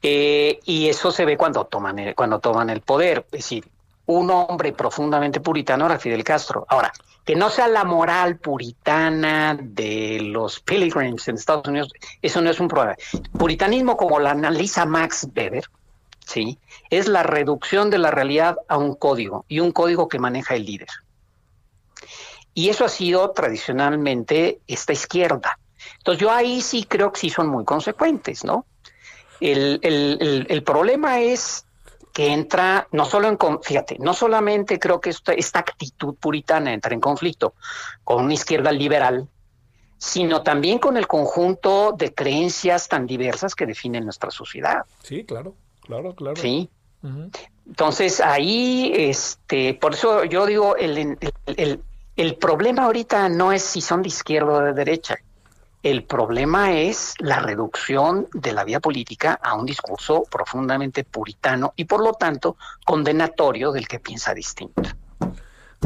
Eh, y eso se ve cuando toman, el, cuando toman el poder. Es decir, un hombre profundamente puritano era Fidel Castro. Ahora, que no sea la moral puritana de los pilgrims en Estados Unidos, eso no es un problema. Puritanismo, como lo analiza Max Weber, ¿sí? es la reducción de la realidad a un código y un código que maneja el líder. Y eso ha sido tradicionalmente esta izquierda. Entonces yo ahí sí creo que sí son muy consecuentes, ¿no? El, el, problema es que entra no solo en, fíjate, no solamente creo que esta, esta actitud puritana entra en conflicto con una izquierda liberal, sino también con el conjunto de creencias tan diversas que definen nuestra sociedad. Sí, claro, claro, claro. Sí. Entonces ahí, este, por eso yo digo, el, el, el problema ahorita no es si son de izquierda o de derecha. El problema es la reducción de la vía política a un discurso profundamente puritano y por lo tanto condenatorio del que piensa distinto.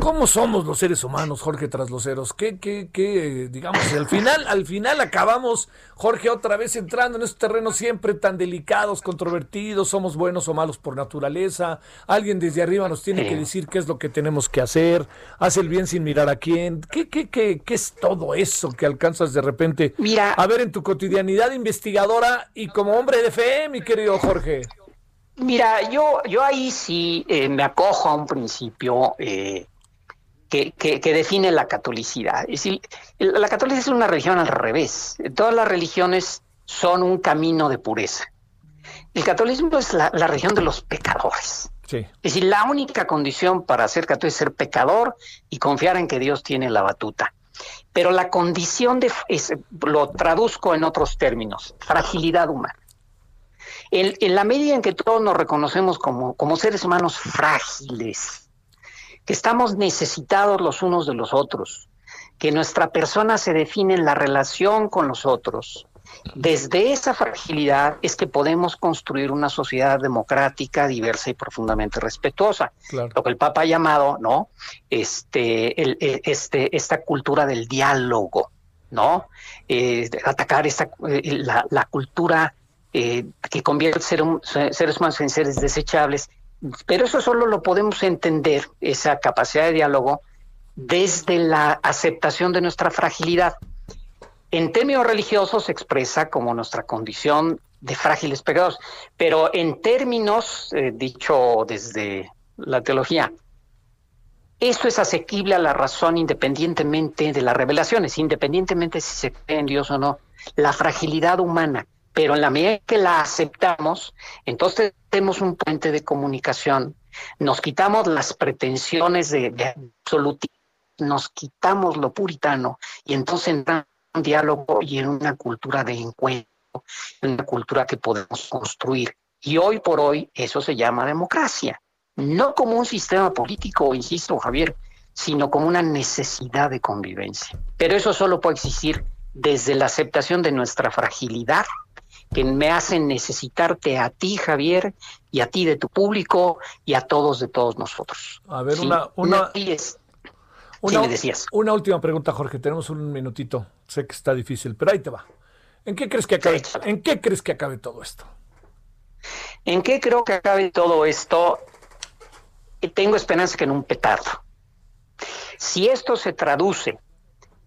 ¿Cómo somos los seres humanos, Jorge Trasloceros? ¿Qué, qué, qué, digamos, al final, al final acabamos, Jorge, otra vez entrando en estos terrenos siempre tan delicados, controvertidos, somos buenos o malos por naturaleza, alguien desde arriba nos tiene que decir qué es lo que tenemos que hacer, hace el bien sin mirar a quién, ¿qué, qué, qué, qué es todo eso que alcanzas de repente a ver en tu cotidianidad investigadora y como hombre de fe, mi querido Jorge? Mira, yo, yo ahí sí eh, me acojo a un principio eh, que, define la catolicidad. Es decir, la catolicidad es una religión al revés. Todas las religiones son un camino de pureza. El catolicismo es la, religión de los pecadores. Es decir, la única condición para ser católico es ser pecador y confiar en que Dios tiene la batuta. Pero la condición de, lo traduzco en otros términos, fragilidad humana. En, en, la medida en que todos nos reconocemos como, como seres humanos frágiles, que estamos necesitados los unos de los otros, que nuestra persona se define en la relación con los otros. Desde esa fragilidad es que podemos construir una sociedad democrática, diversa y profundamente respetuosa. Lo que el Papa ha llamado, ¿no? Este, el, e, este, esta cultura del diálogo, ¿no? Eh, atacar esta, eh, la, cultura eh, que convierte ser, seres humanos en seres desechables pero eso solo lo podemos entender, esa capacidad de diálogo, desde la aceptación de nuestra fragilidad. En términos religiosos se expresa como nuestra condición de frágiles pecadores, pero en términos, eh, dicho desde la teología, eso es asequible a la razón independientemente de las revelaciones, independientemente si se cree en Dios o no. La fragilidad humana pero en la medida que la aceptamos, entonces tenemos un puente de comunicación, nos quitamos las pretensiones de, de nos quitamos lo puritano y entonces entramos en un diálogo y en una cultura de encuentro, en una cultura que podemos construir. Y hoy por hoy eso se llama democracia, no como un sistema político, insisto Javier, sino como una necesidad de convivencia. Pero eso solo puede existir desde la aceptación de nuestra fragilidad que me hacen necesitarte a ti, Javier, y a ti de tu público y a todos de todos nosotros. A ver, una, una, una, decías. una última pregunta, Jorge. Tenemos un minutito. Sé que está difícil, pero ahí te va. ¿En qué crees que acabe, ¿en qué crees que acabe todo esto? ¿En qué creo que acabe todo esto? Tengo esperanza que en un petardo. Si esto se traduce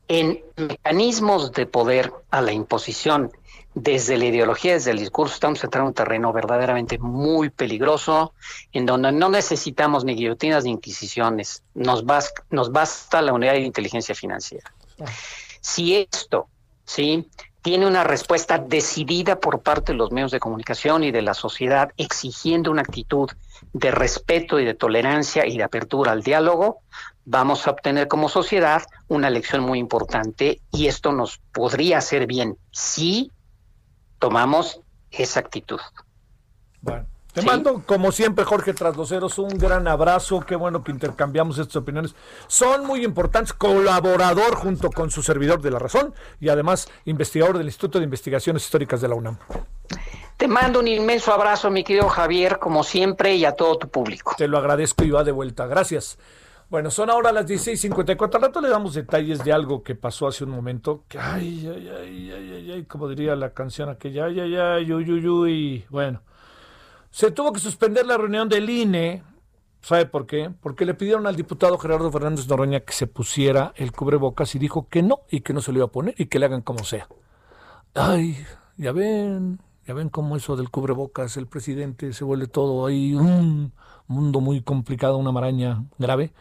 en mecanismos de poder a la imposición desde la ideología, desde el discurso, estamos entrando en un terreno verdaderamente muy peligroso, en donde no necesitamos ni guillotinas ni inquisiciones, nos, basta la unidad de inteligencia financiera. Si esto, ¿sí? tiene una respuesta decidida por parte de los medios de comunicación y de la sociedad exigiendo una actitud de respeto y de tolerancia y de apertura al diálogo, vamos a obtener como sociedad una lección muy importante y esto nos podría hacer bien si tomamos esa actitud. Bueno. Te mando, como siempre, Jorge Trasloceros, un gran abrazo. Qué bueno que intercambiamos estas opiniones. Son muy importantes. Colaborador junto con su servidor de la razón y además investigador del Instituto de Investigaciones Históricas de la UNAM. Te mando un inmenso abrazo, mi querido Javier, como siempre, y a todo tu público. Te lo agradezco y va de vuelta. Gracias. Bueno, son ahora las 16.54. Al rato le damos detalles de algo que pasó hace un momento. ay, ay, ay, ay, ay, como diría la canción aquella. Ay, ay, ay, uy, uy, uy. Bueno. Se tuvo que suspender la reunión del INE. ¿Sabe por qué? Porque le pidieron al diputado Gerardo Fernández Noroña que se pusiera el cubrebocas y dijo que no y que no se lo iba a poner y que le hagan como sea. Ay, ya ven, ya ven cómo eso del cubrebocas, el presidente se vuelve todo ahí un mundo muy complicado, una maraña grave.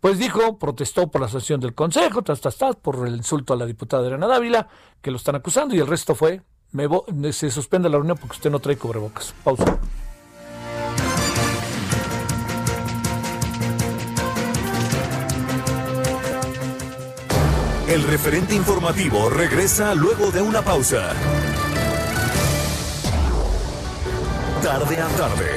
Pues dijo, protestó por la asociación del Consejo, tas, tas, tas, por el insulto a la diputada Elena Dávila, que lo están acusando, y el resto fue, me se suspende la reunión porque usted no trae cubrebocas. Pausa. El referente informativo regresa luego de una pausa. Tarde a tarde,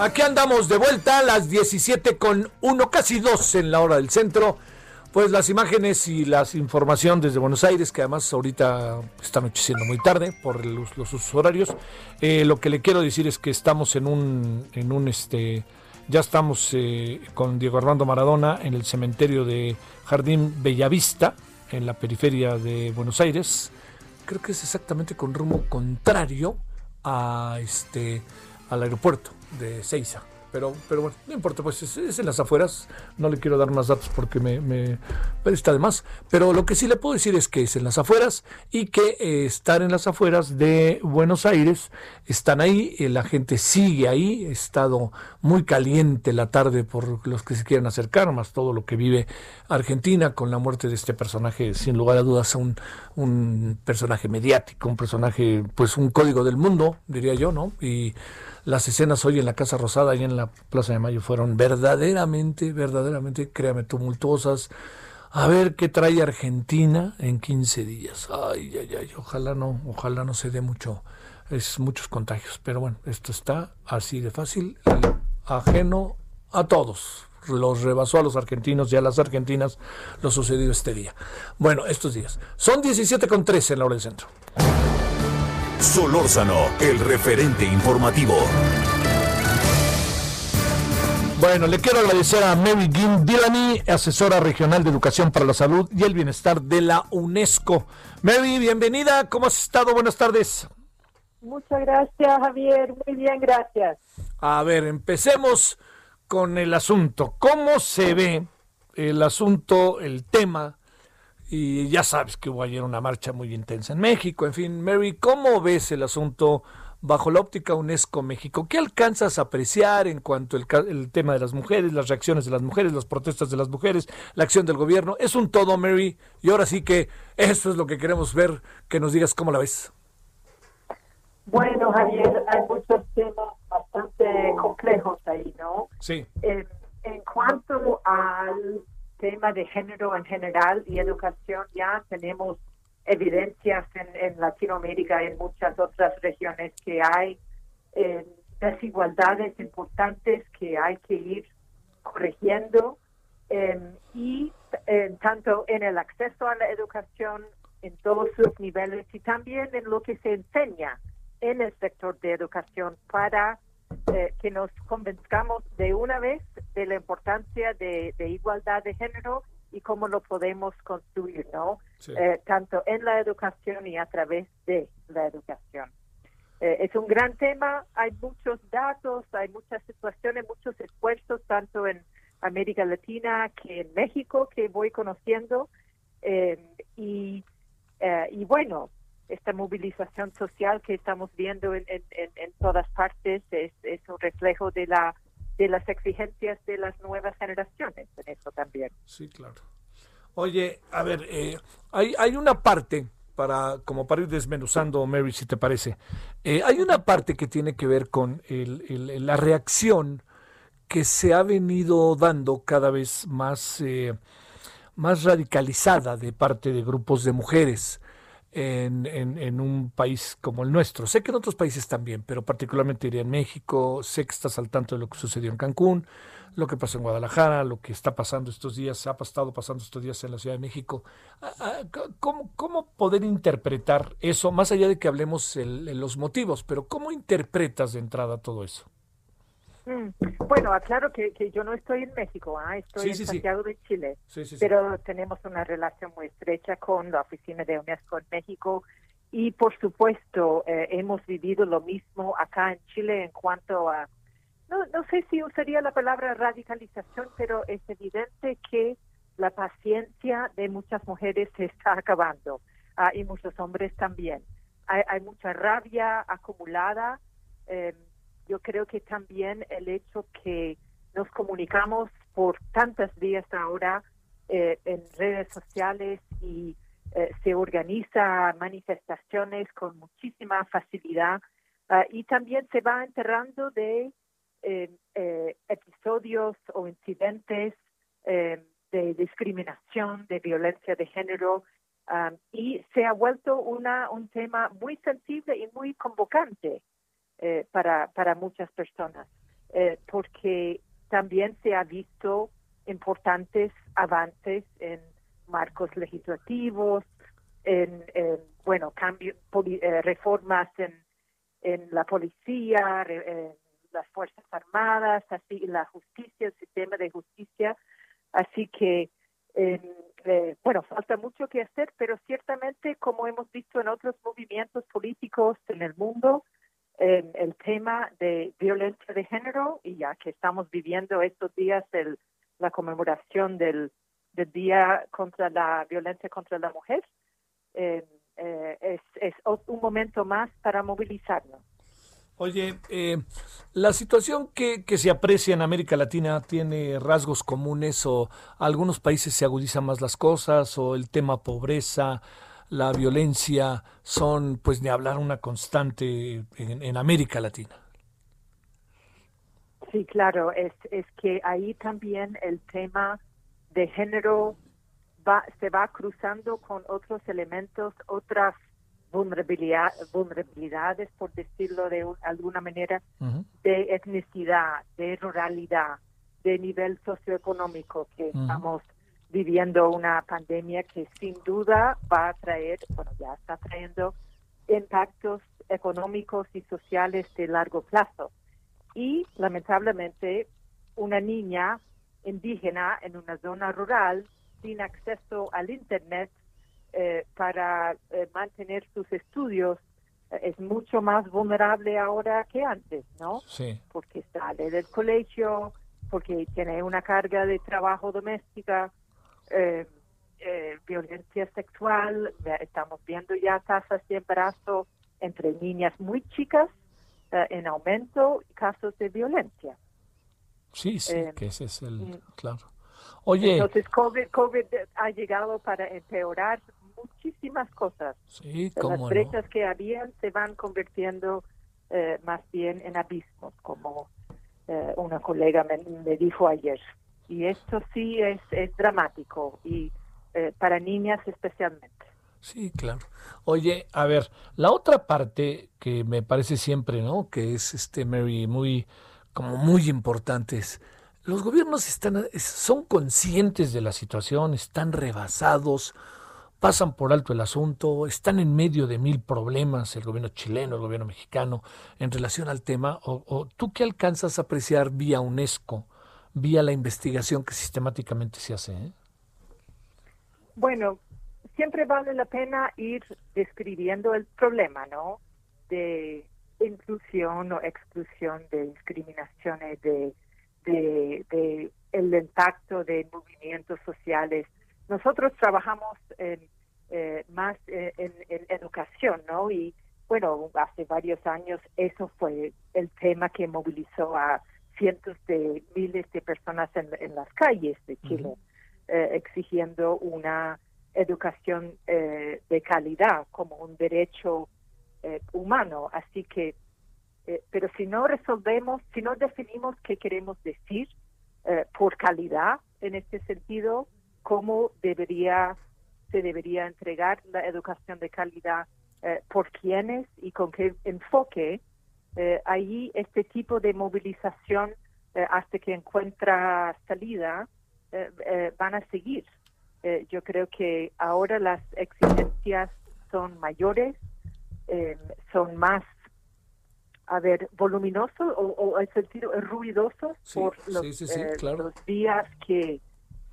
Aquí andamos de vuelta a las 17 con 1, casi 2 en la hora del centro. Pues las imágenes y la información desde Buenos Aires, que además ahorita está anocheciendo muy tarde por los, los horarios. Eh, lo que le quiero decir es que estamos en un, en un este, ya estamos eh, con Diego Armando Maradona en el cementerio de Jardín Bellavista, en la periferia de Buenos Aires. Creo que es exactamente con rumbo contrario a este al aeropuerto de Seiza. Pero, pero bueno, no importa, pues es, en las afueras. No le quiero dar más datos porque me, me está de más. Pero lo que sí le puedo decir es que es en las afueras y que eh, estar en las afueras de Buenos Aires están ahí. Eh, la gente sigue ahí. Ha estado muy caliente la tarde por los que se quieren acercar, más todo lo que vive Argentina con la muerte de este personaje, sin lugar a dudas, un, un personaje mediático, un personaje, pues un código del mundo, diría yo, ¿no? Y las escenas hoy en la Casa Rosada y en la Plaza de Mayo fueron verdaderamente, verdaderamente, créame, tumultuosas. A ver qué trae Argentina en 15 días. Ay, ay, ay, ojalá no, ojalá no se dé mucho, es muchos contagios. Pero bueno, esto está así de fácil, ajeno a todos. Los rebasó a los argentinos y a las argentinas lo sucedido este día. Bueno, estos días. Son 17 con 13 en la hora del centro. Solórzano, el referente informativo. Bueno, le quiero agradecer a Mary Ginn Dillany, asesora regional de educación para la salud y el bienestar de la UNESCO. Mary, bienvenida, ¿cómo has estado? Buenas tardes. Muchas gracias, Javier. Muy bien, gracias. A ver, empecemos con el asunto. ¿Cómo se ve el asunto, el tema? Y ya sabes que hubo ayer una marcha muy intensa en México. En fin, Mary, ¿cómo ves el asunto bajo la óptica UNESCO México? ¿Qué alcanzas a apreciar en cuanto al el tema de las mujeres, las reacciones de las mujeres, las protestas de las mujeres, la acción del gobierno? Es un todo, Mary, y ahora sí que eso es lo que queremos ver, que nos digas cómo la ves. Bueno, Javier, hay muchos temas bastante complejos ahí, ¿no? Sí. Eh, en cuanto al tema de género en general y educación, ya tenemos evidencias en, Latinoamérica y en muchas otras regiones que hay eh, desigualdades importantes que hay que ir corrigiendo eh, y tanto en el acceso a la educación en todos sus niveles y también en lo que se enseña en el sector de educación para eh, que nos convenzcamos de una vez de la importancia de, igualdad de género y cómo lo podemos construir, ¿no? Eh, tanto en la educación y a través de la educación. Eh, es un gran tema, hay muchos datos, hay muchas situaciones, muchos esfuerzos, tanto en América Latina que en México, que voy conociendo. y, y bueno, esta movilización social que estamos viendo en, todas partes es, un reflejo de la de las exigencias de las nuevas generaciones en eso también. Sí, claro. Oye, a ver, eh, hay, hay una parte para como para ir desmenuzando, Mary, si te parece. Eh, hay una parte que tiene que ver con el, la reacción que se ha venido dando cada vez más, eh, más radicalizada de parte de grupos de mujeres en, en, un país como el nuestro. Sé que en otros países también, pero particularmente iría en México. Sé que estás al tanto de lo que sucedió en Cancún, lo que pasó en Guadalajara, lo que está pasando estos días, ha estado pasando estos días en la Ciudad de México. Ah, ah, ¿Cómo, cómo poder interpretar eso, más allá de que hablemos de los motivos, pero cómo interpretas de entrada todo eso? Mm. Bueno, aclaro que, que yo no estoy en México, ¿ah? estoy en Santiago de Chile, pero tenemos una relación muy estrecha con la oficina de UNESCO en México y por supuesto eh, hemos vivido lo mismo acá en Chile en cuanto a, no, no sé si usaría la palabra radicalización, pero es evidente que la paciencia de muchas mujeres se está acabando ah, y muchos hombres también. Hay, hay mucha rabia acumulada. Eh, yo creo que también el hecho que nos comunicamos por tantos días ahora eh, en redes sociales y eh, se organiza manifestaciones con muchísima facilidad ah, y también se va enterrando de eh, episodios o incidentes de discriminación, de violencia de género ah, y se ha vuelto una, un tema muy sensible y muy convocante eh, para, muchas personas, eh, porque también se ha visto importantes avances en marcos legislativos, en, bueno, cambio, eh, reformas en, en la policía, las Fuerzas Armadas, así la justicia, el sistema de justicia. Así que, bueno, falta mucho que hacer, pero ciertamente, como hemos visto en otros movimientos políticos en el mundo, el tema de violencia de género y ya que estamos viviendo estos días el, la conmemoración del, Día contra la Violencia contra la Mujer, eh, eh, es, es, un momento más para movilizarnos. Oye, eh, la situación que, que, se aprecia en América Latina tiene rasgos comunes o algunos países se agudizan más las cosas o el tema pobreza, la violencia son, pues ni hablar, una constante en, América Latina. Sí, claro, es, es que ahí también el tema de género va, se va cruzando con otros elementos, otras vulnerabilidad, vulnerabilidades, por decirlo de alguna manera, de etnicidad, de ruralidad, de nivel socioeconómico que estamos viviendo una pandemia que sin duda va a traer, bueno, ya está trayendo impactos económicos y sociales de largo plazo. Y lamentablemente una niña indígena en una zona rural sin acceso al Internet eh, para eh, mantener sus estudios eh, es mucho más vulnerable ahora que antes, ¿no? Sí. Porque sale del colegio, porque tiene una carga de trabajo doméstica, violencia sexual, estamos viendo ya tasas de embarazo entre niñas muy chicas en aumento y casos de violencia. Sí, sí, que ese es el, claro. Oye. Entonces, COVID, COVID ha llegado para empeorar muchísimas cosas. Sí, Las brechas que habían se van convirtiendo eh, más bien en abismos, como eh, una colega me, dijo ayer. Y esto sí es, es dramático, y eh, para niñas especialmente. Sí, claro. Oye, a ver, la otra parte que me parece siempre, ¿no? Que es, este, Mary, muy, como muy importante es los gobiernos están, son conscientes de la situación, están rebasados, pasan por alto el asunto, están en medio de mil problemas, el gobierno chileno, el gobierno mexicano, en relación al tema, o, tú qué alcanzas a apreciar vía UNESCO, vía la investigación que sistemáticamente se hace. Eh? Bueno, siempre vale la pena ir describiendo el problema, ¿no? De inclusión o exclusión, de discriminaciones, de de, el impacto de movimientos sociales. Nosotros trabajamos en, eh, más eh, en, educación, ¿no? Y bueno, hace varios años eso fue el tema que movilizó a cientos de miles de personas en, las calles de Chile, eh, exigiendo una educación de calidad como un derecho humano. Así que eh, pero si no resolvemos, si no definimos qué queremos decir eh, por calidad en este sentido, cómo debería se debería entregar la educación de calidad eh, por quiénes y con qué enfoque, ahí este tipo de movilización hasta que encuentra salida van a seguir. yo creo que ahora las exigencias son mayores, son más a ver, voluminoso o, o el sentido ruidoso por los, eh, los días que,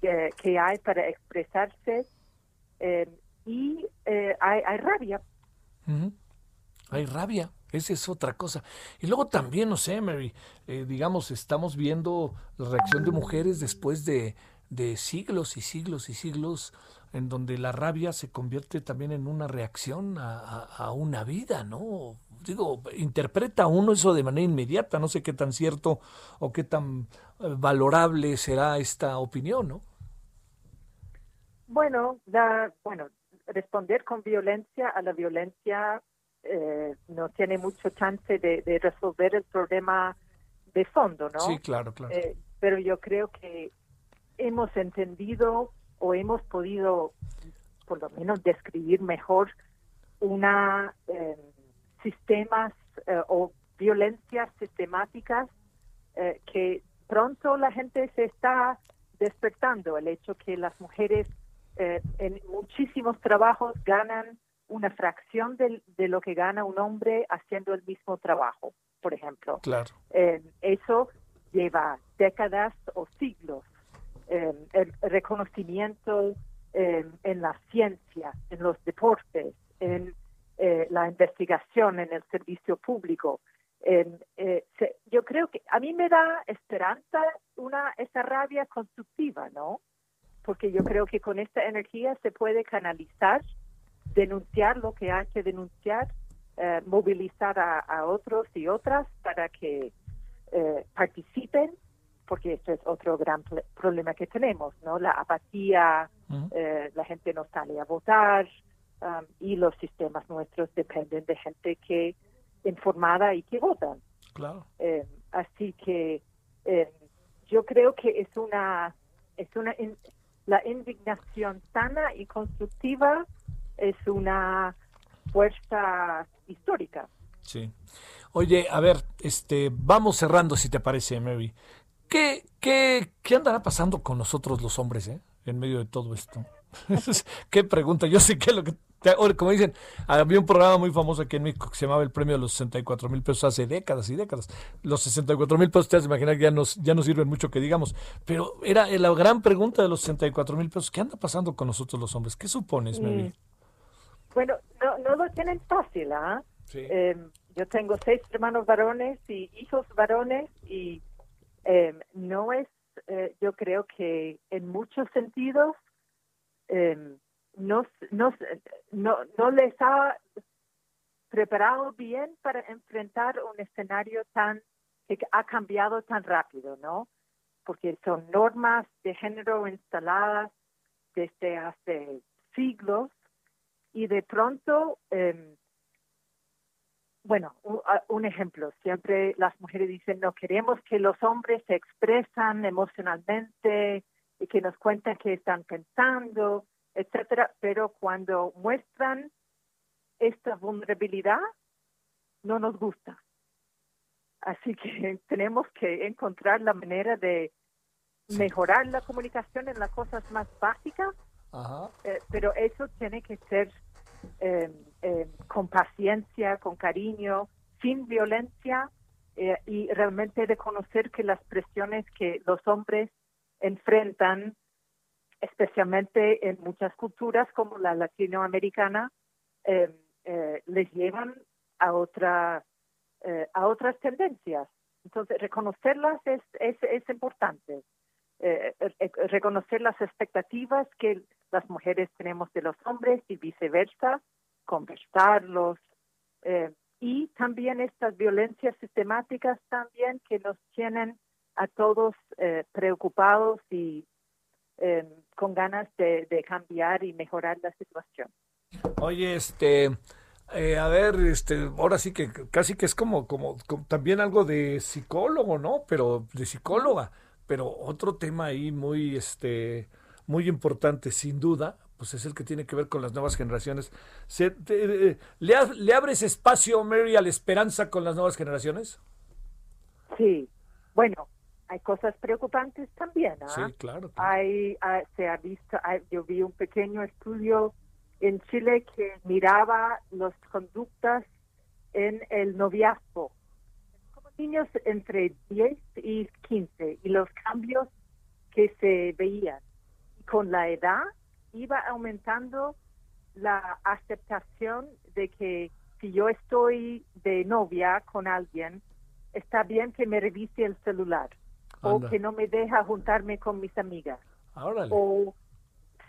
que, hay para expresarse eh, y eh, hay, hay, rabia. Hay rabia, esa es otra cosa. Y luego también, no sé, Mary, digamos, estamos viendo la reacción de mujeres después de, de siglos y siglos y siglos en donde la rabia se convierte también en una reacción a, a una vida, ¿no? digo, interpreta uno eso de manera inmediata, no sé qué tan cierto o qué tan eh, valorable será esta opinión, ¿no? Bueno, da, bueno, responder con violencia a la violencia eh, no tiene mucho chance de, resolver el problema de fondo, ¿no? Sí, claro, claro. Eh, pero yo creo que hemos entendido o hemos podido, por lo menos, describir mejor una sistemas eh, o violencias sistemáticas que pronto la gente se está despertando. El hecho que las mujeres en muchísimos trabajos ganan una fracción de, de, lo que gana un hombre haciendo el mismo trabajo, por ejemplo. Claro. eso lleva décadas o siglos. el reconocimiento en la ciencia, en los deportes, en eh, la investigación en el servicio público. Eh, yo creo que a mí me da esperanza una esa rabia constructiva, ¿no? Porque yo creo que con esta energía se puede canalizar, denunciar lo que hay que denunciar, eh, movilizar a, otros y otras para que participen, porque este es otro gran problema que tenemos, ¿no? La apatía, la gente no sale a votar, Um, y los sistemas nuestros dependen de gente que informada y que votan. Claro. Eh, así que eh, yo creo que es una es una la indignación sana y constructiva es una fuerza histórica. Sí. Oye, a ver, este, vamos cerrando si te parece, Mary. ¿Qué, qué, qué andará pasando con nosotros los hombres, eh, en medio de todo esto? ¿Qué pregunta? Yo sé que lo que Como dicen, había un programa muy famoso aquí en México que se llamaba el premio de los 64 mil pesos hace décadas y décadas. Los 64 mil pesos, te has de imaginar que ya, nos, ya no sirven mucho que digamos. Pero era la gran pregunta de los 64 mil pesos. ¿Qué anda pasando con nosotros los hombres? ¿Qué supones, mm. Bueno, no, no lo tienen fácil, ¿ah? Em, yo tengo seis hermanos varones y hijos varones y em, no es, eh, yo creo que en muchos sentidos em, no, no, no, les ha preparado bien para enfrentar un escenario tan que ha cambiado tan rápido, ¿no? Porque son normas de género instaladas desde hace siglos y de pronto, em, bueno, un, ejemplo, siempre las mujeres dicen, no queremos que los hombres se expresan emocionalmente y que nos cuenten qué están pensando, etcétera, pero cuando muestran esta vulnerabilidad, no nos gusta. Así que tenemos que encontrar la manera de mejorar la comunicación en las cosas más básicas, eh, pero eso tiene que ser em, em, con paciencia, con cariño, sin violencia eh, y realmente reconocer que las presiones que los hombres enfrentan especialmente en muchas culturas como la latinoamericana, eh, eh, les llevan a, otra, eh, a otras tendencias. Entonces, reconocerlas es, es, es importante. reconocer las expectativas que las mujeres tenemos de los hombres y viceversa, conversarlos. y también estas violencias sistemáticas también que nos tienen a todos preocupados y con ganas de, cambiar y mejorar la situación. Oye, este, eh, a ver, este, ahora sí que casi que es como, como, también algo de psicólogo, ¿no? Pero de psicóloga, pero otro tema ahí muy, este, muy importante, sin duda, pues es el que tiene que ver con las nuevas generaciones. ¿Se, ¿le, ¿Le abres espacio, Mary, a la esperanza con las nuevas generaciones? Sí, bueno, hay cosas preocupantes también. ¿ah? Sí, claro. Hay, se ha visto, yo vi un pequeño estudio en Chile que miraba las conductas en el noviazgo. Como niños entre 10 y 15 y los cambios que se veían. Con la edad iba aumentando la aceptación de que si yo estoy de novia con alguien, está bien que me revise el celular o que no me deja juntarme con mis amigas. O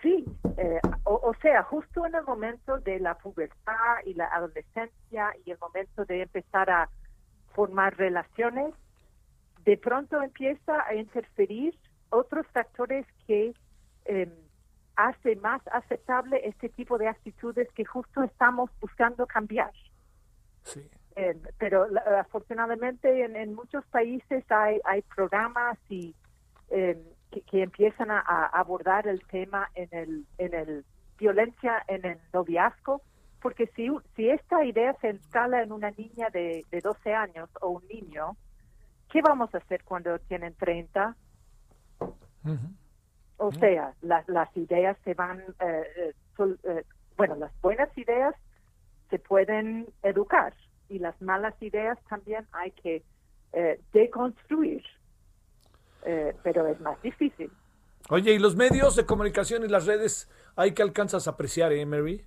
sí, eh, o, sea, justo en el momento de la pubertad y la adolescencia y el momento de empezar a formar relaciones, de pronto empieza a interferir otros factores que eh, hace más aceptable este tipo de actitudes que justo estamos buscando cambiar. Sí. Eh, pero afortunadamente en, muchos países hay, hay programas y eh, que, empiezan a, abordar el tema en el, en el violencia en el noviazgo, porque si, si esta idea se instala en una niña de, de 12 años o un niño, ¿qué vamos a hacer cuando tienen 30? O sea, las ideas se van, eh, bueno, las buenas ideas se pueden educar y las malas ideas también hay que eh, deconstruir, eh, pero es más difícil. Oye, ¿y los medios de comunicación y las redes hay que alcanzas a apreciar, eh, Mary?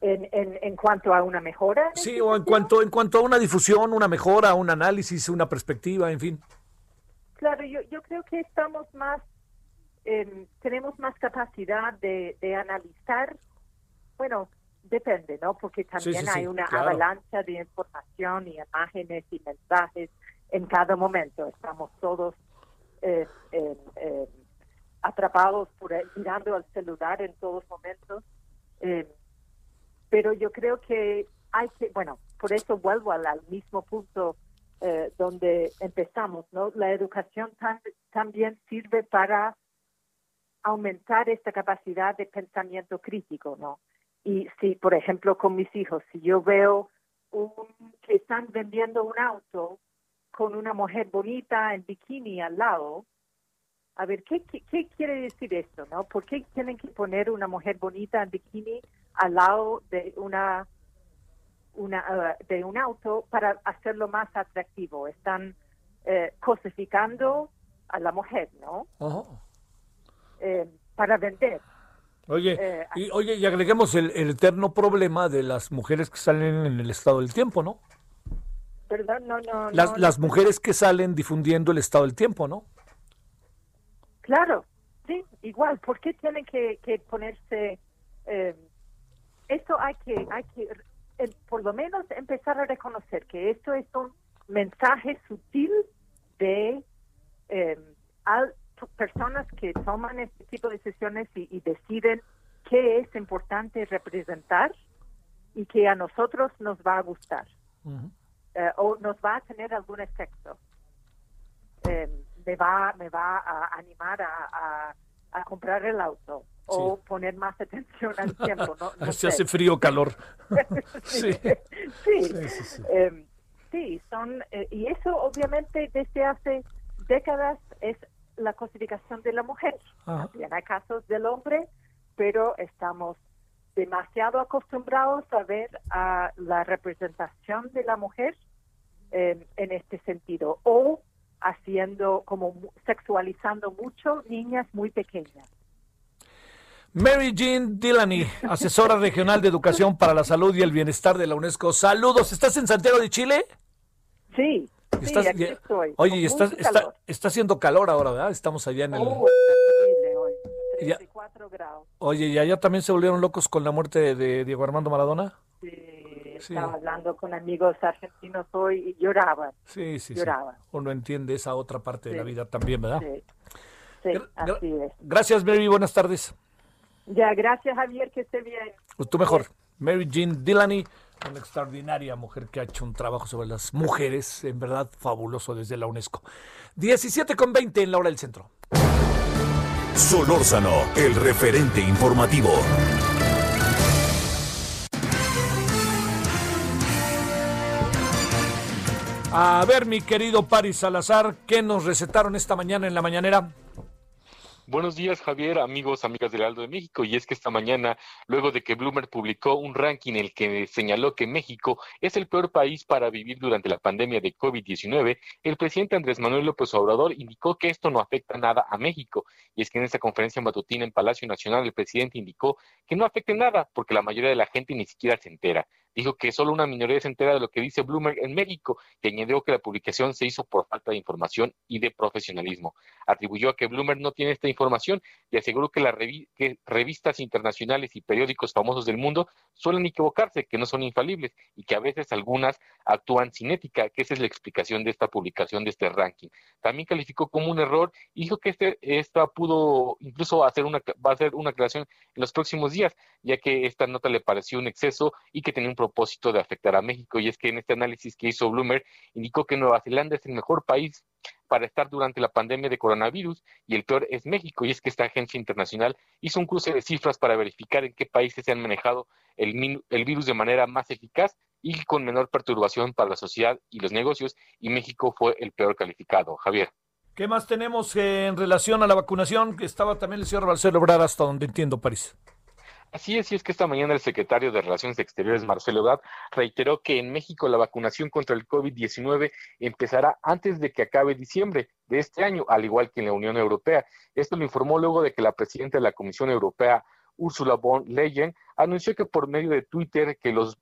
En, en, en cuanto a una mejora. Sí, o en cuanto, en cuanto a una difusión, una mejora, un análisis, una perspectiva, en fin. Claro, yo, yo creo que estamos más, tenemos más capacidad de, de analizar, bueno, depende, ¿no? Porque también hay una avalancha de información y imágenes y mensajes en cada momento. Estamos todos eh, atrapados por mirando al celular en todos momentos. Pero yo creo que hay que, bueno, por eso vuelvo al, mismo punto eh, donde empezamos, ¿no? La educación también sirve para aumentar esta capacidad de pensamiento crítico, ¿no? Y si, por ejemplo, con mis hijos, si yo veo un, que están vendiendo un auto con una mujer bonita en bikini al lado, a ver, ¿qué, ¿qué, quiere decir esto? ¿no? ¿Por qué tienen que poner una mujer bonita en bikini al lado de una, una uh, de un auto para hacerlo más atractivo? Están eh, cosificando a la mujer, ¿no? Eh, para vender. Oye, eh, y, oye, y agreguemos el, eterno problema de las mujeres que salen en el estado del tiempo, ¿no? Perdón, no, no. Las, las mujeres que salen difundiendo el estado del tiempo, ¿no? Claro, sí, igual. ¿Por qué tienen que, ponerse? Eh, esto hay que, hay que, eh, por lo menos empezar a reconocer que esto es un mensaje sutil de eh, personas que toman este tipo de decisiones y, deciden qué es importante representar y que a nosotros nos va a gustar o nos va a tener algún efecto. Me va, me va a animar a, a, comprar el auto o poner más atención al tiempo. ¿no? Se hace frío o calor. sí, sí, em, sí. son, eh, y eso obviamente desde hace décadas es la cosificación de la mujer. También hay casos del hombre, pero estamos demasiado acostumbrados a ver a la representación de la mujer em, en este sentido. O haciendo, como sexualizando mucho niñas muy pequeñas. Mary Jean Dillany, asesora regional de educación para la salud y el bienestar de la UNESCO. Saludos, ¿estás en Santiago de Chile? Sí, sí aquí estoy. Oye, está, está, haciendo calor ahora, ¿verdad? Estamos allá en el... Oh, hoy, 34 grados. Oye, ¿y allá también se volvieron locos con la muerte de Diego Armando Maradona? Sí estaba hablando con amigos argentinos hoy y lloraban. Sí, sí, lloraban. Uno entiende esa otra parte de la vida también, ¿verdad? Sí, así es. Gracias, Mary. Buenas tardes. Ya, gracias, Javier. Que esté bien. Pues tú mejor. Mary Jean Dillany, una extraordinaria mujer que ha hecho un trabajo sobre las mujeres, en verdad fabuloso desde la UNESCO. 17 con 20 en la hora del centro. Solórzano, el referente informativo. A ver, mi querido Paris Salazar, ¿qué nos recetaron esta mañana en la mañanera? Buenos días, Javier, amigos, amigas del Aldo de México. Y es que esta mañana, luego de que Bloomer publicó un ranking en el que señaló que México es el peor país para vivir durante la pandemia de COVID-19, el presidente Andrés Manuel López Obrador indicó que esto no afecta nada a México. Y es que en esta conferencia matutina en Palacio Nacional, el presidente indicó que no afecte nada porque la mayoría de la gente ni siquiera se entera dijo que solo una minoría se entera de lo que dice Bloomberg en México y añadió que la publicación se hizo por falta de información y de profesionalismo. Atribuyó a que Bloomberg no tiene esta información y aseguró que las revistas internacionales y periódicos famosos del mundo suelen equivocarse, que no son infalibles y que a veces algunas actúan sin ética, que esa es la explicación de esta publicación de este ranking. También calificó como un error y dijo que este, esta pudo incluso hacer una, va a hacer una aclaración en los próximos días, ya que esta nota le pareció un exceso y que tenía un propósito de afectar a México. Y es que en este análisis que hizo Bloomer indicó que Nueva Zelanda es el mejor país para estar durante la pandemia de coronavirus y el peor es México. Y es que esta agencia internacional hizo un cruce de cifras para verificar en qué países se han manejado el, el virus de manera más eficaz y con menor perturbación para la sociedad y los negocios. Y México fue el peor calificado. Javier. ¿Qué más tenemos en relación a la vacunación? Estaba también el señor Marcelo Obrar hasta donde entiendo, París. Así es, y es que esta mañana el secretario de Relaciones Exteriores, Marcelo Ebrard, reiteró que en México la vacunación contra el COVID-19 empezará antes de que acabe diciembre de este año, al igual que en la Unión Europea. Esto lo informó luego de que la presidenta de la Comisión Europea, Ursula von Leyen, anunció que por medio de Twitter que los,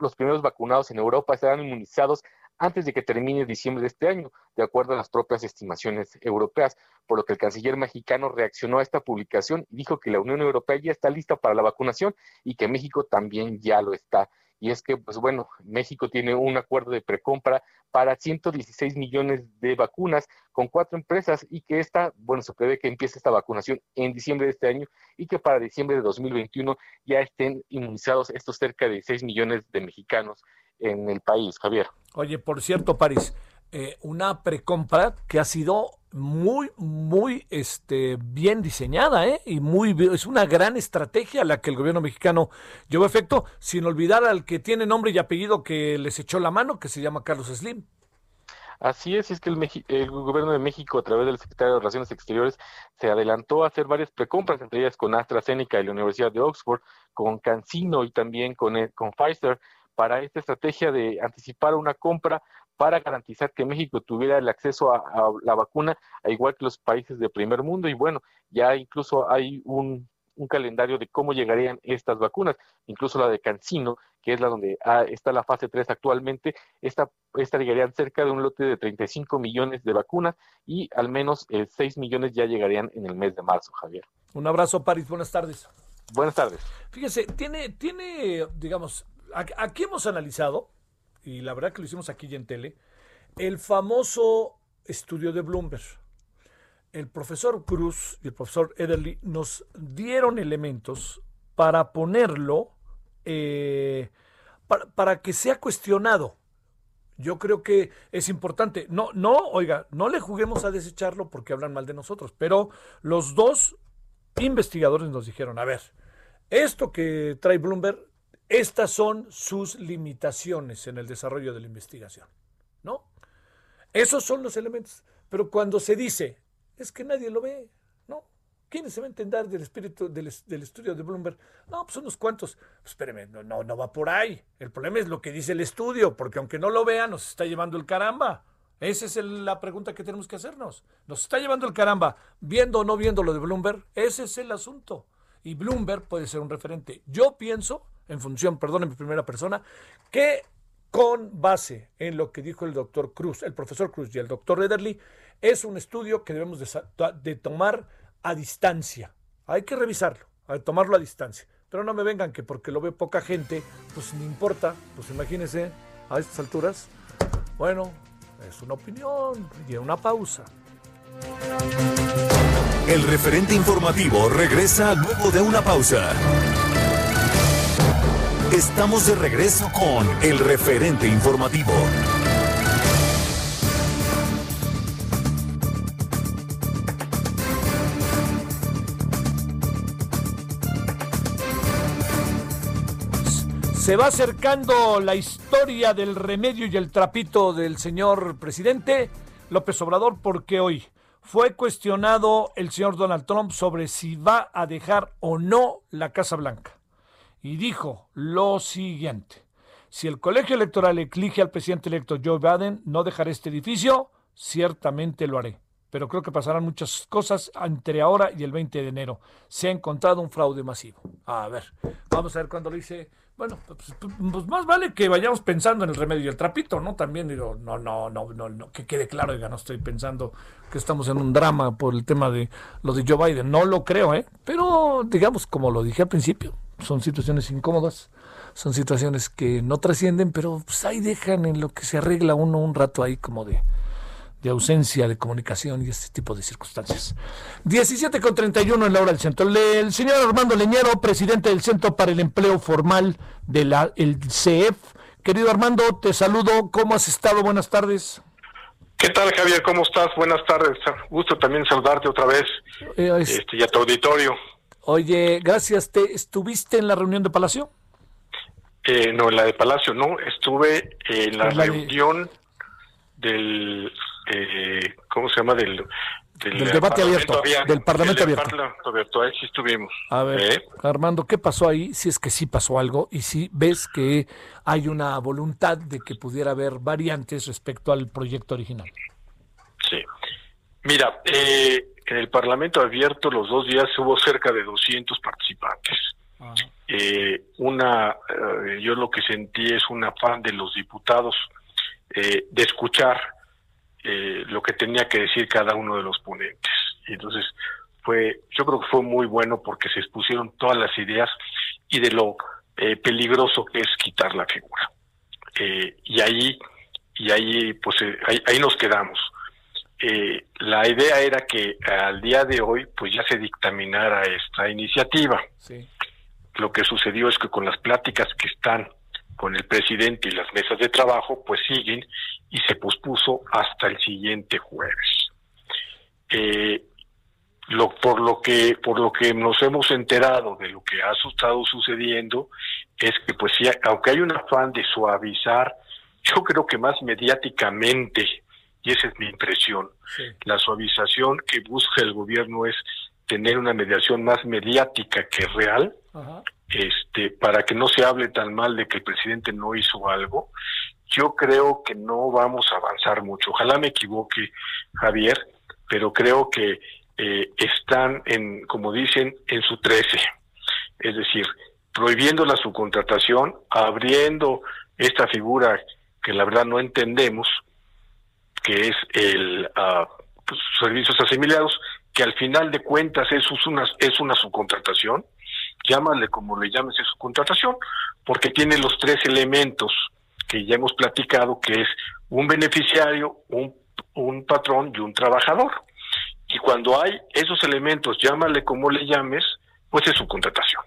los primeros vacunados en Europa serán inmunizados antes de que termine diciembre de este año, de acuerdo a las propias estimaciones europeas, por lo que el canciller mexicano reaccionó a esta publicación y dijo que la Unión Europea ya está lista para la vacunación y que México también ya lo está. Y es que, pues bueno, México tiene un acuerdo de precompra para 116 millones de vacunas con cuatro empresas y que esta, bueno, se prevé que empiece esta vacunación en diciembre de este año y que para diciembre de 2021 ya estén inmunizados estos cerca de 6 millones de mexicanos en el país, Javier. Oye, por cierto, París, eh, una precompra que ha sido muy, muy este, bien diseñada, ¿eh? Y muy, es una gran estrategia la que el gobierno mexicano llevó a efecto, sin olvidar al que tiene nombre y apellido que les echó la mano, que se llama Carlos Slim. Así es, es que el, el, gobierno de México, a través del secretario de Relaciones Exteriores, se adelantó a hacer varias precompras, entre ellas con AstraZeneca y la Universidad de Oxford, con CanSino y también con, eh, con Pfizer, para esta estrategia de anticipar una compra para garantizar que México tuviera el acceso a, a la vacuna, a igual que los países de primer mundo. Y bueno, ya incluso hay un, un calendario de cómo llegarían estas vacunas, incluso la de Cancino, que es la donde ah, está la fase 3 actualmente, esta, esta llegarían cerca de un lote de 35 millones de vacunas y al menos 6 eh, millones ya llegarían en el mes de marzo, Javier. Un abrazo, París, buenas tardes. Buenas tardes. Fíjese, tiene, tiene digamos, aquí hemos analizado, y la verdad que lo hicimos aquí en tele, el famoso estudio de Bloomberg el profesor Cruz y el profesor Ederly nos dieron elementos para ponerlo, eh, para, que sea cuestionado. Yo creo que es importante. No, no, oiga, no le juguemos a desecharlo porque hablan mal de nosotros, pero los dos investigadores nos dijeron, a ver, esto que trae Bloomberg, estas son sus limitaciones en el desarrollo de la investigación, ¿no? Esos son los elementos. Pero cuando se dice, es que nadie lo ve, ¿no? ¿Quién se va a entender del espíritu del, estudio de Bloomberg? No, pues unos cuantos. Pues no, no va por ahí. El problema es lo que dice el estudio, porque aunque no lo vean, nos está llevando el caramba. Esa es la pregunta que tenemos que hacernos. Nos está llevando el caramba, viendo o no viendo lo de Bloomberg. Ese es el asunto. Y Bloomberg puede ser un referente. Yo pienso, en función, perdón, en primera persona, que con base en lo que dijo el doctor Cruz, el profesor Cruz y el doctor Rederly, es un estudio que debemos de, tomar a distancia. Hay que revisarlo, hay que tomarlo a distancia. Pero no me vengan que porque lo ve poca gente, pues no importa, pues imagínense a estas alturas. Bueno, es una opinión y una pausa. El referente informativo regresa luego de una pausa. Estamos de regreso con el referente informativo. Se va acercando la historia del remedio y el trapito del señor presidente López Obrador porque hoy fue cuestionado el señor Donald Trump sobre si va a dejar o no la Casa Blanca y dijo lo siguiente. Si el colegio electoral elige al presidente electo Joe Biden, no dejaré este edificio, ciertamente lo haré. Pero creo que pasarán muchas cosas entre ahora y el 20 de enero. Se ha encontrado un fraude masivo. A ver, vamos a ver cuándo lo dice. Bueno, pues, pues, más vale que vayamos pensando en el remedio y el trapito, ¿no? También digo, no, no, no, no, no, que quede claro, diga, no estoy pensando que estamos en un drama por el tema de lo de Joe Biden. No lo creo, ¿eh? Pero digamos, como lo dije al principio, son situaciones incómodas, son situaciones que no trascienden, pero pues ahí dejan en lo que se arregla uno un rato ahí como de, de ausencia de comunicación y este tipo de circunstancias. 17 con 31 en la hora del centro. El señor Armando Leñero, presidente del Centro para el Empleo Formal del el CEF. Querido Armando, te saludo. ¿Cómo has estado? Buenas tardes. ¿Qué tal, Javier? ¿Cómo estás? Buenas tardes. Gusto también saludarte otra vez eh, este, y a tu auditorio. Oye, gracias. ¿Te estuviste en la reunión de Palacio? Eh, no, en la de Palacio no. Estuve en la, reunión del, eh, ¿cómo se llama? Del, del, debate abierto, del Parlamento abierto. Parlamento abierto, ahí sí estuvimos. A ver, ¿Eh? Armando, ¿qué pasó ahí? Si es que sí pasó algo y si ves que hay una voluntad de que pudiera haber variantes respecto al proyecto original. Sí. Mira, eh, en el Parlamento abierto los dos días hubo cerca de 200 participantes. Eh, una, eh, yo lo que sentí es un afán de los diputados eh, de escuchar lo que tenía que decir cada uno de los ponentes. Y entonces fue, yo creo que fue muy bueno porque se expusieron todas las ideas y de lo peligroso que es quitar la figura. y ahí, y ahí, pues ahí, ahí nos quedamos eh, la idea era que al día de hoy pues ya se dictaminara esta iniciativa. Lo que sucedió es que con las pláticas que están con el presidente y las mesas de trabajo pues siguen y se pospuso hasta el siguiente jueves. Eh, lo, por lo que por lo que nos hemos enterado de lo que ha estado sucediendo es que pues sí, aunque hay un afán de suavizar yo creo que más mediáticamente y esa es mi impresión. La suavización que busca el gobierno es tener una mediación más mediática que real, este, para que no se hable tan mal de que el presidente no hizo algo. Yo creo que no vamos a avanzar mucho. Ojalá me equivoque, Javier, pero creo que eh, están en, como dicen, en su 13. Es decir, prohibiendo la subcontratación, abriendo esta figura que la verdad no entendemos, que es el uh, servicios asimilados, que al final de cuentas es una, es una subcontratación, llámale como le llames es subcontratación, porque tiene los tres elementos que ya hemos platicado, que es un beneficiario, un, un patrón y un trabajador. Y cuando hay esos elementos, llámale como le llames, pues es subcontratación.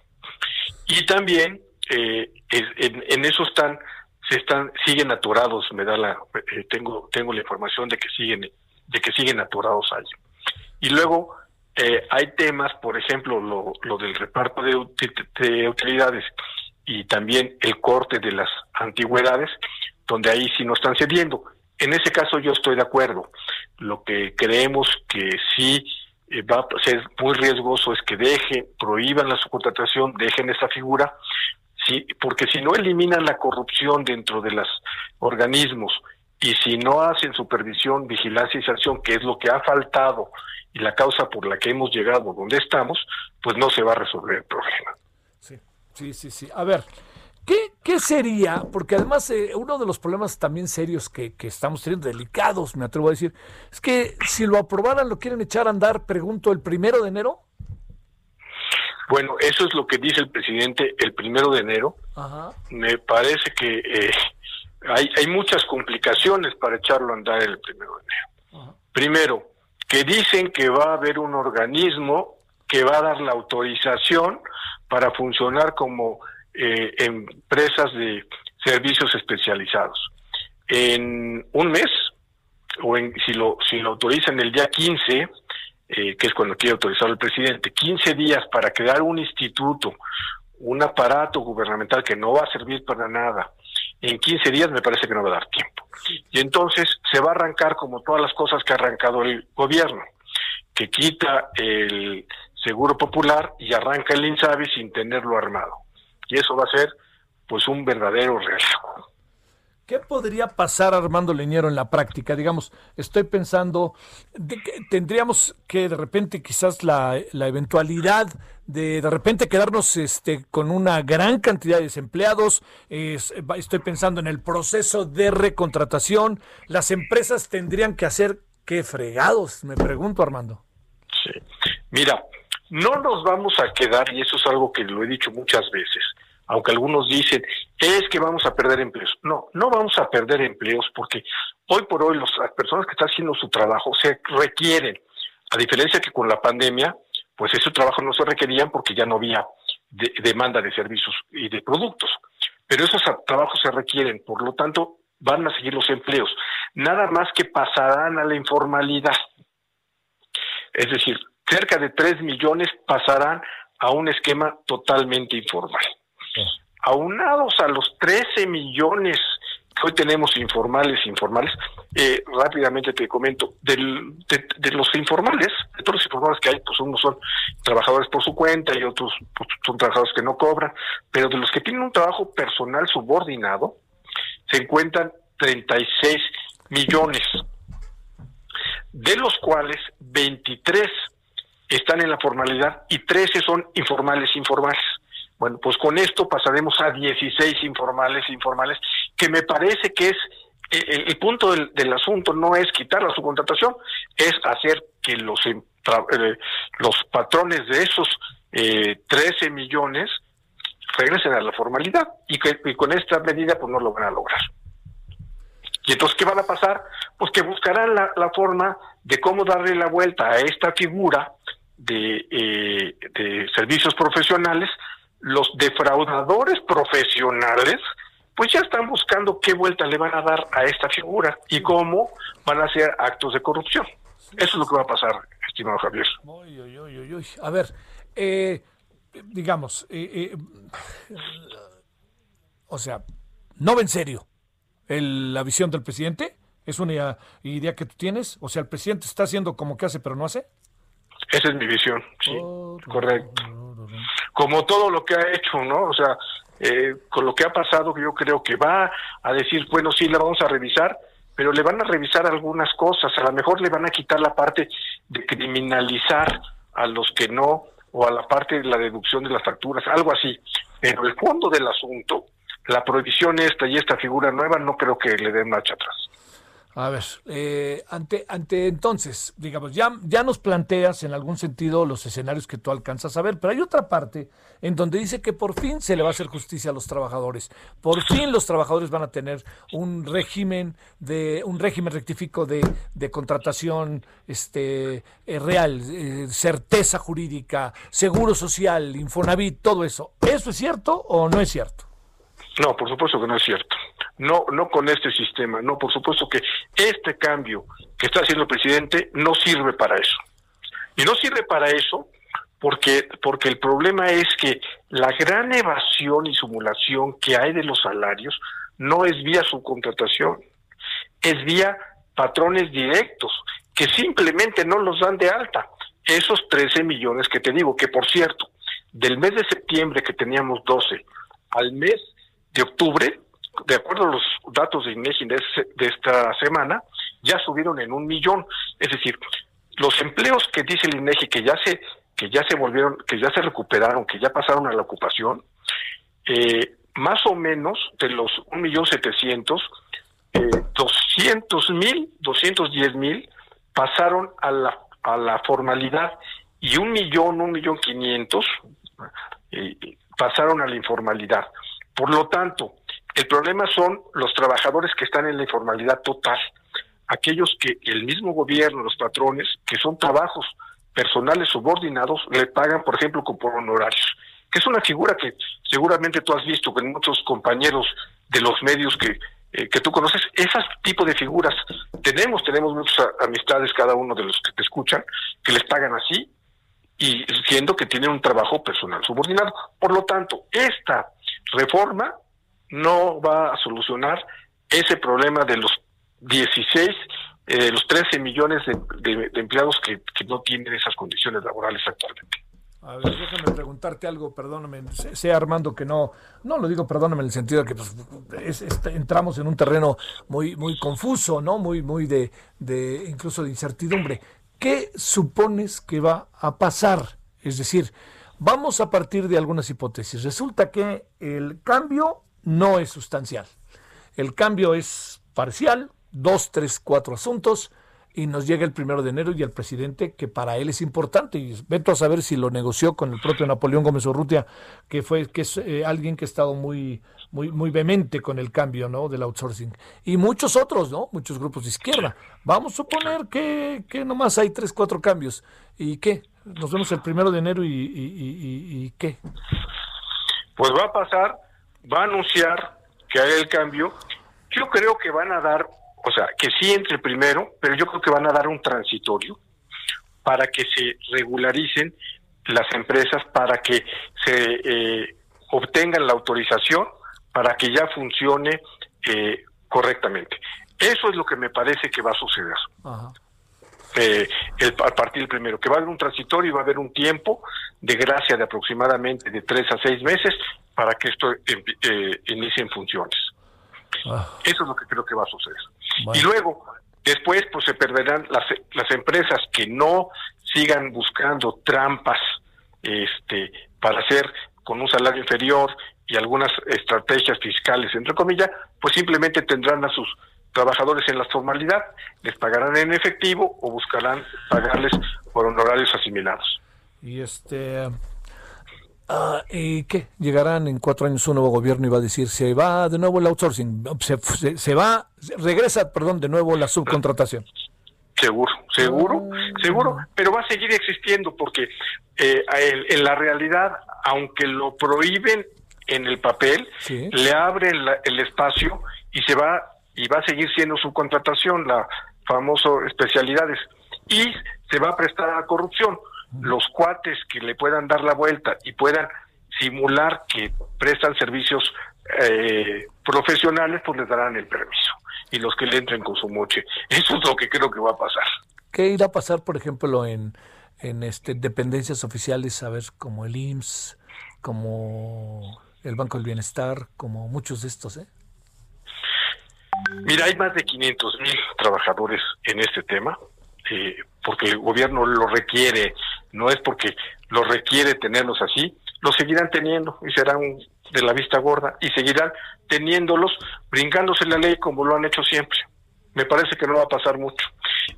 Y también eh, en, en, eso están, se están, siguen atorados, me da la, eh, tengo, tengo la información de que siguen, de que siguen atorados ahí. Y luego eh, hay temas, por ejemplo, lo, del reparto de, de, utilidades y también el corte de las antigüedades, donde ahí sí no están cediendo. En ese caso yo estoy de acuerdo. Lo que creemos que sí eh, va a ser muy riesgoso es que dejen, prohíban la subcontratación, dejen esa figura, sí, porque si no eliminan la corrupción dentro de los organismos y si no hacen supervisión, vigilancia y sanción, que es lo que ha faltado y la causa por la que hemos llegado donde estamos, pues no se va a resolver el problema. Sí, sí, sí, sí. A ver, ¿Qué, sería? Porque además eh, uno de los problemas también serios que, estamos teniendo, delicados, me atrevo a decir, es que si lo aprobaran, lo quieren echar a andar, pregunto, el primero de enero. Bueno, eso es lo que dice el presidente el primero de enero. Me parece que eh, hay, hay muchas complicaciones para echarlo a andar el primero de enero. Primero, que dicen que va a haber un organismo que va a dar la autorización para funcionar como eh, empresas de servicios especializados. En un mes, o en, si, lo, si lo autorizan el día 15, eh, que es cuando quiere autorizar el presidente, 15 días para crear un instituto, un aparato gubernamental que no va a servir para nada, en 15 días me parece que no va a dar tiempo. Y entonces se va a arrancar como todas las cosas que ha arrancado el gobierno, que quita el seguro popular y arranca el INSABI sin tenerlo armado y eso va a ser pues un verdadero relajo. ¿Qué podría pasar, Armando Leñero, en la práctica? Digamos, estoy pensando, que tendríamos que de repente quizás la, eventualidad de de repente quedarnos este, con una gran cantidad de desempleados. estoy pensando en el proceso de recontratación. Las empresas tendrían que hacer qué fregados, me pregunto, Armando. Sí. Mira, no nos vamos a quedar, y eso es algo que lo he dicho muchas veces, aunque algunos dicen, es que vamos a perder empleos. No, no vamos a perder empleos porque hoy por hoy las personas que están haciendo su trabajo se requieren, a diferencia que con la pandemia, pues ese trabajo no se requerían porque ya no había demanda de servicios y de productos. Pero esos trabajos se requieren, por lo tanto, van a seguir los empleos. Nada más que pasarán a la informalidad. Es decir, cerca de 3 millones pasarán a un esquema totalmente informal. Aunados a los 13 millones que hoy tenemos informales, informales, eh, rápidamente te comento, de, los informales, de todos los informales que hay, pues unos son trabajadores por su cuenta y otros pues, son trabajadores que no cobran, pero de los que tienen un trabajo personal subordinado, se encuentran 36 millones, de los cuales 23 están en la formalidad y 13 son informales informales. Bueno, pues con esto pasaremos a 16 informales informales, que me parece que es el, punto del, asunto no es quitar la subcontratación, es hacer que los eh, los patrones de esos eh, 13 millones regresen a la formalidad y que con esta medida pues no lo van a lograr. Y entonces, ¿qué van a pasar? Pues que buscarán la, la forma de cómo darle la vuelta a esta figura de, eh, de servicios profesionales, los defraudadores profesionales, pues ya están buscando qué vuelta le van a dar a esta figura y cómo van a hacer actos de corrupción. Eso es lo que va a pasar, estimado Javier. a ver, eh, digamos, eh, o sea, ¿no va en serio la visión del presidente? ¿Es una idea que tú tienes? O sea, el presidente está haciendo como que hace, pero no hace. Esa es mi visión, sí, correcto. Como todo lo que ha hecho, ¿no? O sea, eh, con lo que ha pasado, yo creo que va a decir, bueno, sí, la vamos a revisar, pero le van a revisar algunas cosas, a lo mejor le van a quitar la parte de criminalizar a los que no, o a la parte de la deducción de las facturas, algo así. Pero el fondo del asunto, la prohibición esta y esta figura nueva, no creo que le den marcha atrás. A ver, eh, ante, ante entonces, digamos, ya, ya nos planteas en algún sentido los escenarios que tú alcanzas a ver, pero hay otra parte en donde dice que por fin se le va a hacer justicia a los trabajadores. Por fin los trabajadores van a tener un régimen de un régimen rectifico de, de contratación este eh, real, eh, certeza jurídica, seguro social, Infonavit, todo eso. ¿Eso es cierto o no es cierto? No, por supuesto que no es cierto. No, no con este sistema. No, por supuesto que este cambio que está haciendo el presidente no sirve para eso. Y no sirve para eso porque, porque el problema es que la gran evasión y simulación que hay de los salarios no es vía subcontratación, es vía patrones directos que simplemente no los dan de alta. Esos 13 millones que te digo, que por cierto, del mes de septiembre que teníamos 12 al mes de octubre, de acuerdo a los datos de INEGI de, esta semana, ya subieron en un millón. Es decir, los empleos que dice el INEGI que ya se que ya se volvieron, que ya se recuperaron, que ya pasaron a la ocupación, eh, más o menos de los un millón setecientos, eh, doscientos mil, doscientos diez mil pasaron a la a la formalidad y un millón, un millón quinientos eh, pasaron a la informalidad. Por lo tanto, el problema son los trabajadores que están en la informalidad total, aquellos que el mismo gobierno, los patrones, que son trabajos personales subordinados, le pagan, por ejemplo, por honorarios, que es una figura que seguramente tú has visto con muchos compañeros de los medios que, eh, que tú conoces, esas tipo de figuras tenemos, tenemos muchas amistades cada uno de los que te escuchan, que les pagan así, y siendo que tienen un trabajo personal subordinado. Por lo tanto, esta reforma no va a solucionar ese problema de los 16, eh, los 13 millones de, empleados que, no tienen esas condiciones laborales actualmente. A ver, déjame preguntarte algo, perdóname, sé, Armando que no, no lo digo, perdóname en el sentido de que pues, entramos en un terreno muy, muy confuso, ¿no? Muy, muy de, de, incluso de incertidumbre. ¿Qué supones que va a pasar? Es decir, vamos a partir de algunas hipótesis. Resulta que el cambio no es sustancial. El cambio es parcial, dos, tres, cuatro asuntos, y nos llega el primero de enero y el presidente, que para él es importante, y vete a saber si lo negoció con el propio Napoleón Gómez Urrutia, que fue que es eh, alguien que ha estado muy, muy, muy vehemente con el cambio ¿no? del outsourcing. Y muchos otros, ¿no? Muchos grupos de izquierda. Vamos a suponer que, que nomás hay tres, cuatro cambios. ¿Y qué? Nos vemos el primero de enero y, y, y qué. Pues va a pasar, va a anunciar que hay el cambio. Yo creo que van a dar o sea, que sí entre primero, pero yo creo que van a dar un transitorio para que se regularicen las empresas, para que se eh, obtengan la autorización, para que ya funcione eh, correctamente. Eso es lo que me parece que va a suceder. Eh, a partir del primero, que va a haber un transitorio y va a haber un tiempo de gracia de aproximadamente de tres a seis meses para que esto inicie en funciones. Ah. Eso es lo que creo que va a suceder. Y luego, después, pues se perderán las, las empresas que no sigan buscando trampas este, para hacer con un salario inferior y algunas estrategias fiscales, entre comillas, pues simplemente tendrán a sus trabajadores en la formalidad, les pagarán en efectivo o buscarán pagarles por honorarios asimilados. Y este, Ah, ¿Y qué? Llegarán en cuatro años un nuevo gobierno y va a decir, se va de nuevo el outsourcing, se, se, va, regresa, perdón, de nuevo la subcontratación. Seguro, seguro, ah. seguro, pero va a seguir existiendo porque eh, en, la realidad, aunque lo prohíben en el papel, le abren el espacio y se va y va a seguir siendo subcontratación, la famoso especialidades, y se va a prestar a corrupción los cuates que le puedan dar la vuelta y puedan simular que prestan servicios eh, profesionales, pues les darán el permiso. y los que le entren con su moche. Eso es lo que creo que va a pasar. ¿Qué irá a pasar, por ejemplo, en, en este, dependencias oficiales, a ver, como el IMSS, como el Banco del Bienestar, como muchos de estos, ¿eh? Mira, hay más de 500 mil trabajadores en este tema, eh, porque el gobierno lo requiere, no es porque lo requiere tenerlos así, lo seguirán teniendo y serán de la vista gorda y seguirán teniéndolos brincándose la ley como lo han hecho siempre. Me parece que no va a pasar mucho.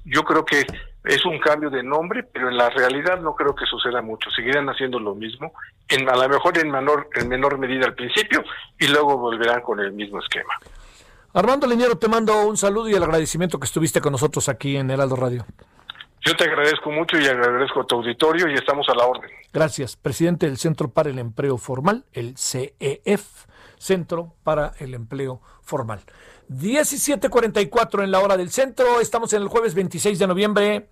Yo creo que es un cambio de nombre, pero en la realidad no creo que suceda mucho. Seguirán haciendo lo mismo, en, a lo mejor en menor, en menor medida al principio, y luego volverán con el mismo esquema. Armando Leñero, te mando un saludo y el agradecimiento que estuviste con nosotros aquí en Heraldo Radio. Yo te agradezco mucho y agradezco a tu auditorio y estamos a la orden. Gracias. Presidente del Centro para el Empleo Formal, el CEF, Centro para el Empleo Formal. 17:44 en la hora del centro. Estamos en el jueves 26 de noviembre.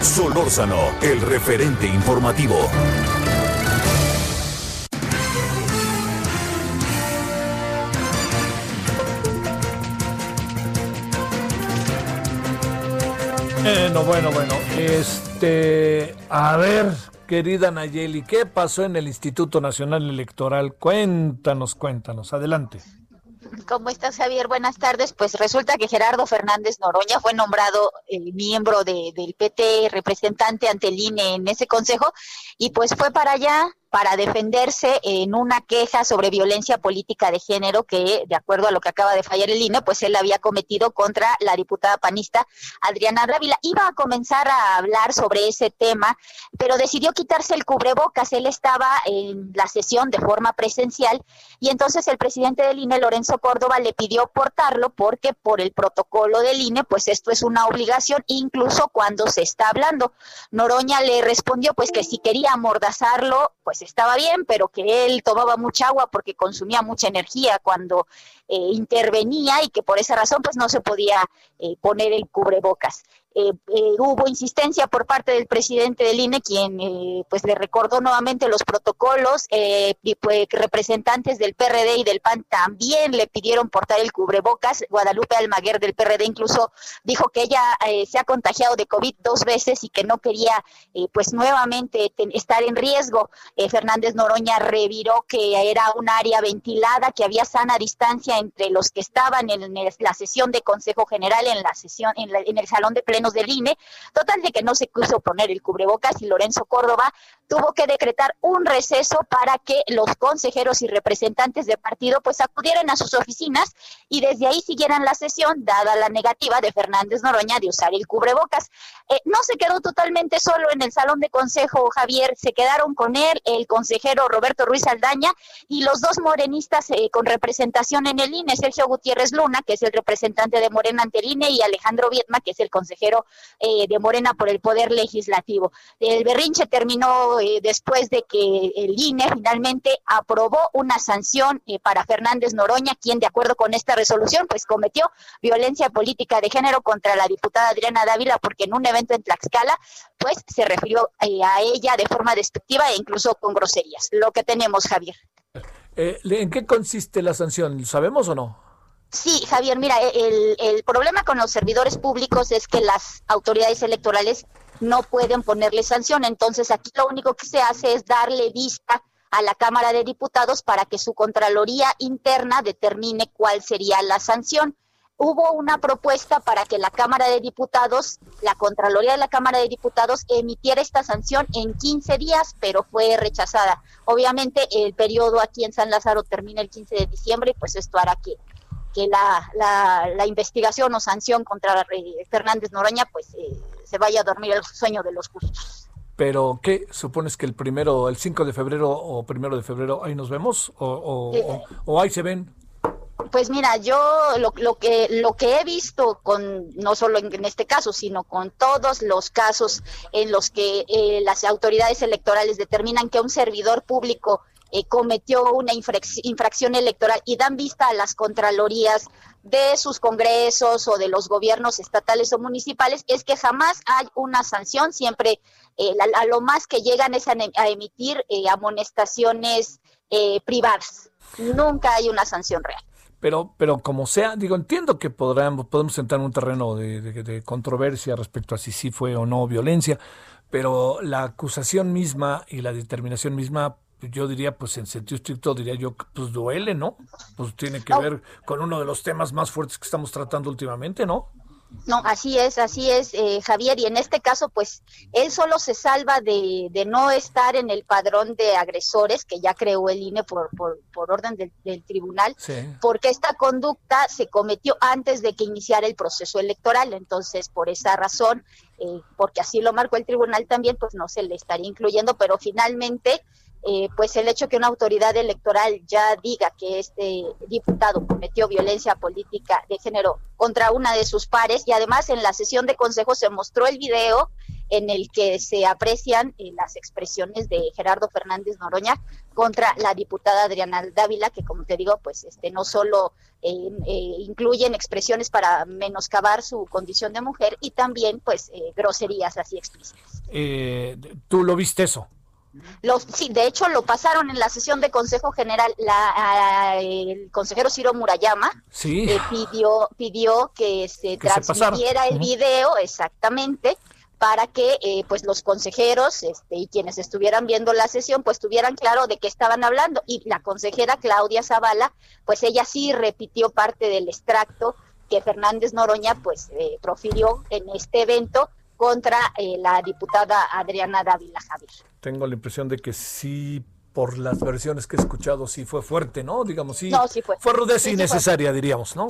Solórzano, el referente informativo. Bueno, bueno, bueno. Este, a ver, querida Nayeli, ¿qué pasó en el Instituto Nacional Electoral? Cuéntanos, cuéntanos. Adelante. ¿Cómo estás, Javier? Buenas tardes. Pues resulta que Gerardo Fernández Noroña fue nombrado el miembro de, del PT, representante ante el INE en ese consejo, y pues fue para allá para defenderse en una queja sobre violencia política de género que, de acuerdo a lo que acaba de fallar el INE, pues él había cometido contra la diputada panista Adriana Dávila. Iba a comenzar a hablar sobre ese tema, pero decidió quitarse el cubrebocas. Él estaba en la sesión de forma presencial y entonces el presidente del INE, Lorenzo Córdoba, le pidió portarlo porque por el protocolo del INE, pues esto es una obligación, incluso cuando se está hablando. Noroña le respondió pues que si quería amordazarlo, pues estaba bien, pero que él tomaba mucha agua porque consumía mucha energía cuando eh, intervenía y que por esa razón pues no se podía eh, poner el cubrebocas. Eh, eh, hubo insistencia por parte del presidente del INE, quien eh, pues le recordó nuevamente los protocolos, y pues representantes del PRD y del PAN también le pidieron portar el cubrebocas. Guadalupe Almaguer del PRD incluso dijo que ella se ha contagiado de COVID dos veces y que no quería pues nuevamente estar en riesgo. Fernández Noroña reviró que era un área ventilada, que había sana distancia entre los que estaban en, la sesión de Consejo General, en la sesión, en, en el salón de pleno del INE. Total de que no se quiso poner el cubrebocas y Lorenzo Córdoba tuvo que decretar un receso para que los consejeros y representantes de partido pues acudieran a sus oficinas y desde ahí siguieran la sesión, dada la negativa de Fernández Noroña de usar el cubrebocas. Eh, no se quedó totalmente solo en el salón de consejo, Javier, se quedaron con él el consejero Roberto Ruiz Aldaña y los dos morenistas eh, con representación en el INE, Sergio Gutiérrez Luna, que es el representante de Morena ante el INE, y Alejandro Vietma, que es el consejero eh, de Morena por el Poder Legislativo. El berrinche terminó eh, después de que el INE finalmente aprobó una sanción eh, para Fernández Noroña, quien de acuerdo con esta resolución, pues cometió violencia política de género contra la diputada Adriana Dávila, porque en un evento en Tlaxcala, pues se refirió a ella de forma despectiva e incluso con groserías. Lo que tenemos, Javier. ¿En qué consiste la sanción? ¿Sabemos o no? Sí, Javier, mira, el, el, problema con los servidores públicos es que las autoridades electorales no pueden ponerle sanción. Entonces, aquí lo único que se hace es darle vista a la Cámara de Diputados para que su Contraloría interna determine cuál sería la sanción. Hubo una propuesta para que la Cámara de Diputados, la Contraloría de la Cámara de Diputados, emitiera esta sanción en 15 días, pero fue rechazada. Obviamente, el periodo aquí en San Lázaro termina el 15 de diciembre y pues esto hará que que la, la, investigación o sanción contra Fernández Noroña pues eh, se vaya a dormir el sueño de los justos. Pero, ¿qué? ¿Supones que el primero, el 5 de febrero o primero de febrero ahí nos vemos? ¿O, o, o, ahí se ven? Pues mira, yo lo, lo, que lo que he visto con no solo en, este caso, sino con todos los casos en los que eh, las autoridades electorales determinan que un servidor público eh, cometió una infracción electoral y dan vista a las contralorías de sus congresos o de los gobiernos estatales o municipales, es que jamás hay una sanción, siempre eh, a lo más que llegan es a, emitir eh, amonestaciones privadas, nunca hay una sanción real. Pero, pero como sea, digo, entiendo que podremos, podemos entrar en un terreno de, controversia respecto a si sí fue o no violencia, pero la acusación misma y la determinación misma, yo diría, pues en sentido estricto, diría yo, pues duele, ¿no? Pues tiene que ver con uno de los temas más fuertes que estamos tratando últimamente, ¿no? No, así es, así es, eh, Javier. Y en este caso, pues, él solo se salva de, de, no estar en el padrón de agresores que ya creó el INE por, por, por orden del, tribunal, porque esta conducta se cometió antes de que iniciara el proceso electoral. Entonces, por esa razón, eh, porque así lo marcó el tribunal también, pues no se le estaría incluyendo, pero finalmente eh, pues el hecho que una autoridad electoral ya diga que este diputado cometió violencia política de género contra una de sus pares y además en la sesión de consejo se mostró el video en el que se aprecian eh, las expresiones de Gerardo Fernández Noroña contra la diputada Adriana Dávila, que como te digo, pues este no solo eh, incluyen expresiones para menoscabar su condición de mujer y también pues groserías así explícitas. ¿Tú lo viste eso? Los, sí, de hecho lo pasaron en la sesión de Consejo General. La, el consejero Ciro Murayama eh, pidió, pidió que se transmitiera el video exactamente para que eh, pues los consejeros este, y quienes estuvieran viendo la sesión pues tuvieran claro de qué estaban hablando y la consejera Claudia Zavala pues ella sí repitió parte del extracto que Fernández Noroña pues eh, profirió en este evento contra eh, la diputada Adriana Dávila Javier. Tengo la impresión de que sí, por las versiones que he escuchado, sí fue fuerte, ¿no? Digamos, sí, fue. fue rudeza innecesaria, diríamos, ¿no?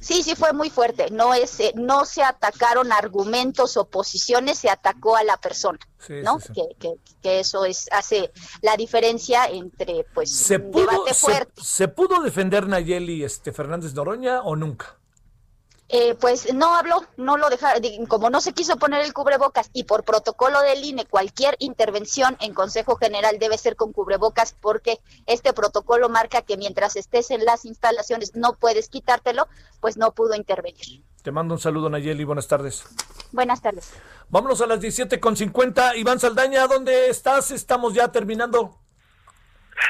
Sí, sí fue muy fuerte. No es, eh, no se atacaron argumentos o posiciones, se atacó a la persona, ¿no? Que, que, eso es hace la diferencia entre, pues, ¿Se un debate fuerte. Se, ¿Se, pudo defender Nayeli este Fernández Noroña o nunca? Eh, pues no habló, no lo dejaron, como no se quiso poner el cubrebocas y por protocolo del INE cualquier intervención en Consejo General debe ser con cubrebocas porque este protocolo marca que mientras estés en las instalaciones no puedes quitártelo, pues no pudo intervenir. Te mando un saludo Nayeli, buenas tardes. Buenas tardes. Vámonos a las 17.50. Iván Saldaña, ¿dónde estás? Estamos ya terminando.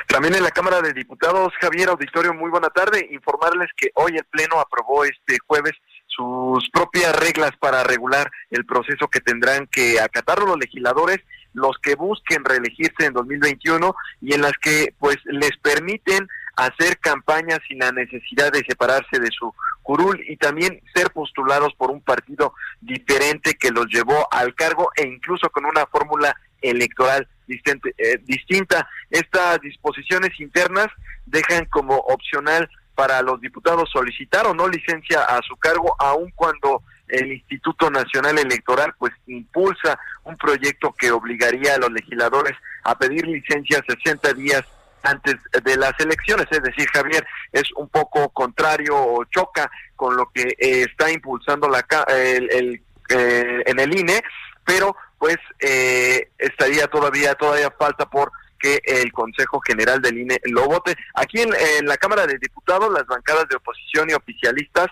También en la Cámara de Diputados, Javier Auditorio, muy buena tarde. Informarles que hoy el Pleno aprobó este jueves sus propias reglas para regular el proceso que tendrán que acatar los legisladores, los que busquen reelegirse en 2021 y en las que pues les permiten hacer campaña sin la necesidad de separarse de su curul y también ser postulados por un partido diferente que los llevó al cargo e incluso con una fórmula electoral eh, distinta. Estas disposiciones internas dejan como opcional para los diputados solicitar o no licencia a su cargo, aun cuando el Instituto Nacional Electoral pues impulsa un proyecto que obligaría a los legisladores a pedir licencia 60 días antes de las elecciones, es decir, Javier, es un poco contrario o choca con lo que eh, está impulsando la el, eh, en el INE, pero pues eh, estaría todavía todavía falta por que el Consejo General del INE lo vote. Aquí en, la Cámara de Diputados, las bancadas de oposición y oficialistas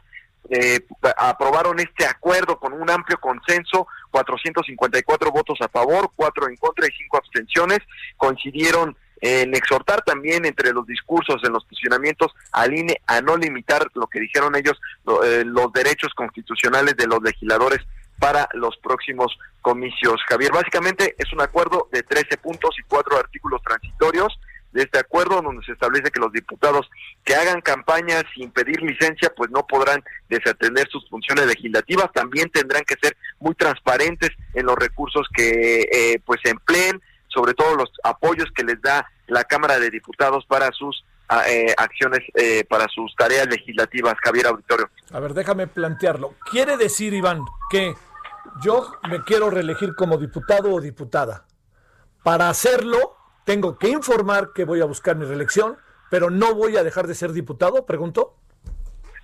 eh, aprobaron este acuerdo con un amplio consenso, 454 votos a favor, 4 en contra y 5 abstenciones. Coincidieron en exhortar también entre los discursos, en los posicionamientos al INE a no limitar lo que dijeron ellos, eh, los derechos constitucionales de los legisladores para los próximos comicios. Javier, básicamente es un acuerdo de 13 puntos y cuatro artículos transitorios de este acuerdo donde se establece que los diputados que hagan campaña sin pedir licencia pues no podrán desatender sus funciones legislativas, también tendrán que ser muy transparentes en los recursos que eh, pues empleen, sobre todo los apoyos que les da la Cámara de Diputados para sus ah, eh, acciones, eh, para sus tareas legislativas, Javier Auditorio. A ver, déjame plantearlo. Quiere decir, Iván, que yo me quiero reelegir como diputado o diputada. Para hacerlo, tengo que informar que voy a buscar mi reelección, pero no voy a dejar de ser diputado, pregunto.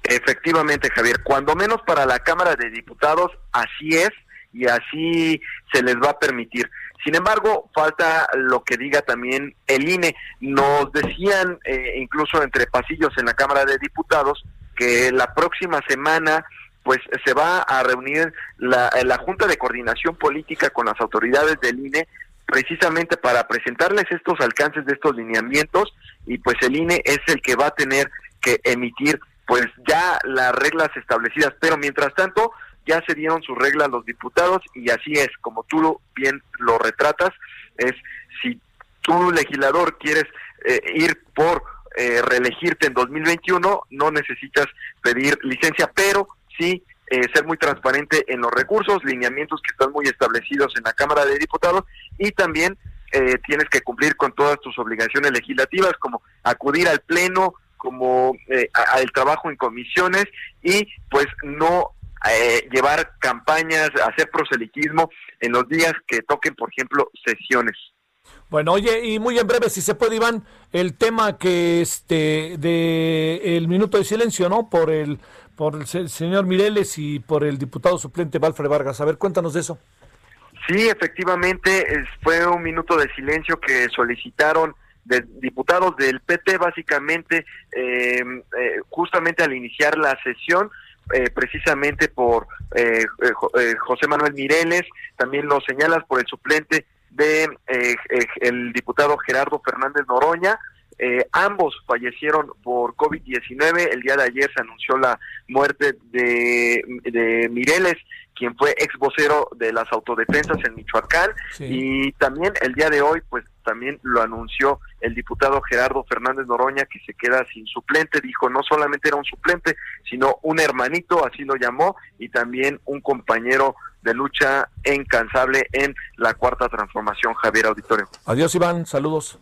Efectivamente, Javier, cuando menos para la Cámara de Diputados, así es y así se les va a permitir. Sin embargo, falta lo que diga también el INE. Nos decían, eh, incluso entre pasillos en la Cámara de Diputados, que la próxima semana pues se va a reunir la, la Junta de Coordinación Política con las autoridades del INE precisamente para presentarles estos alcances de estos lineamientos y pues el INE es el que va a tener que emitir pues ya las reglas establecidas, pero mientras tanto ya se dieron sus reglas los diputados y así es, como tú bien lo retratas, es si tú legislador quieres eh, ir por eh, reelegirte en 2021, no necesitas pedir licencia, pero sí eh, ser muy transparente en los recursos, lineamientos que están muy establecidos en la Cámara de Diputados y también eh, tienes que cumplir con todas tus obligaciones legislativas como acudir al Pleno, como eh, al trabajo en comisiones y pues no llevar campañas, hacer proselitismo en los días que toquen, por ejemplo, sesiones. Bueno, oye, y muy en breve, si se puede, Iván, el tema que este de el minuto de silencio, ¿no? Por el por el señor Mireles y por el diputado suplente Valfred Vargas. A ver, cuéntanos de eso. Sí, efectivamente, fue un minuto de silencio que solicitaron de diputados del PT, básicamente, em, eh, justamente al iniciar la sesión, eh, precisamente por eh, José Manuel Mireles, también lo señalas por el suplente de el diputado Gerardo Fernández Noroña, eh, ambos fallecieron por COVID-19. El día de ayer se anunció la muerte de, de Mireles, quien fue ex vocero de las autodefensas en Michoacán. Y también el día de hoy, pues también lo anunció el diputado Gerardo Fernández Noroña, que se queda sin suplente. Dijo, no solamente era un suplente, sino un hermanito, así lo llamó, y también un compañero de lucha incansable en la cuarta transformación, Javier Auditorio. Adiós, Iván. Saludos.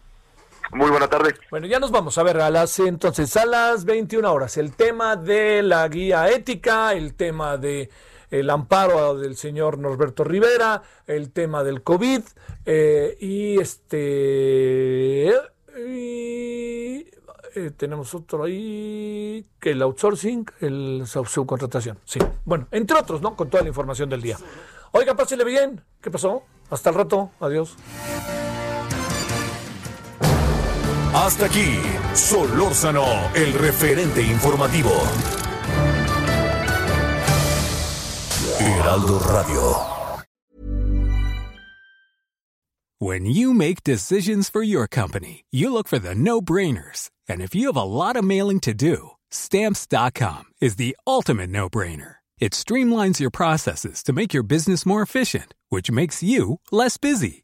Muy buena tarde. Bueno, ya nos vamos a ver a las entonces a las 21 horas el tema de la guía ética, el tema de el amparo del señor Norberto Rivera, el tema del COVID eh, y este eh, tenemos otro ahí que el outsourcing, el subcontratación. Sí. Bueno, entre otros, ¿no? Con toda la información del día. Oiga, pásele bien. ¿Qué pasó? Hasta el rato. Adiós. Hasta aquí, Solórzano, el referente informativo. Heraldo Radio. When you make decisions for your company, you look for the no-brainers. And if you have a lot of mailing to do, stamps.com is the ultimate no-brainer. It streamlines your processes to make your business more efficient, which makes you less busy.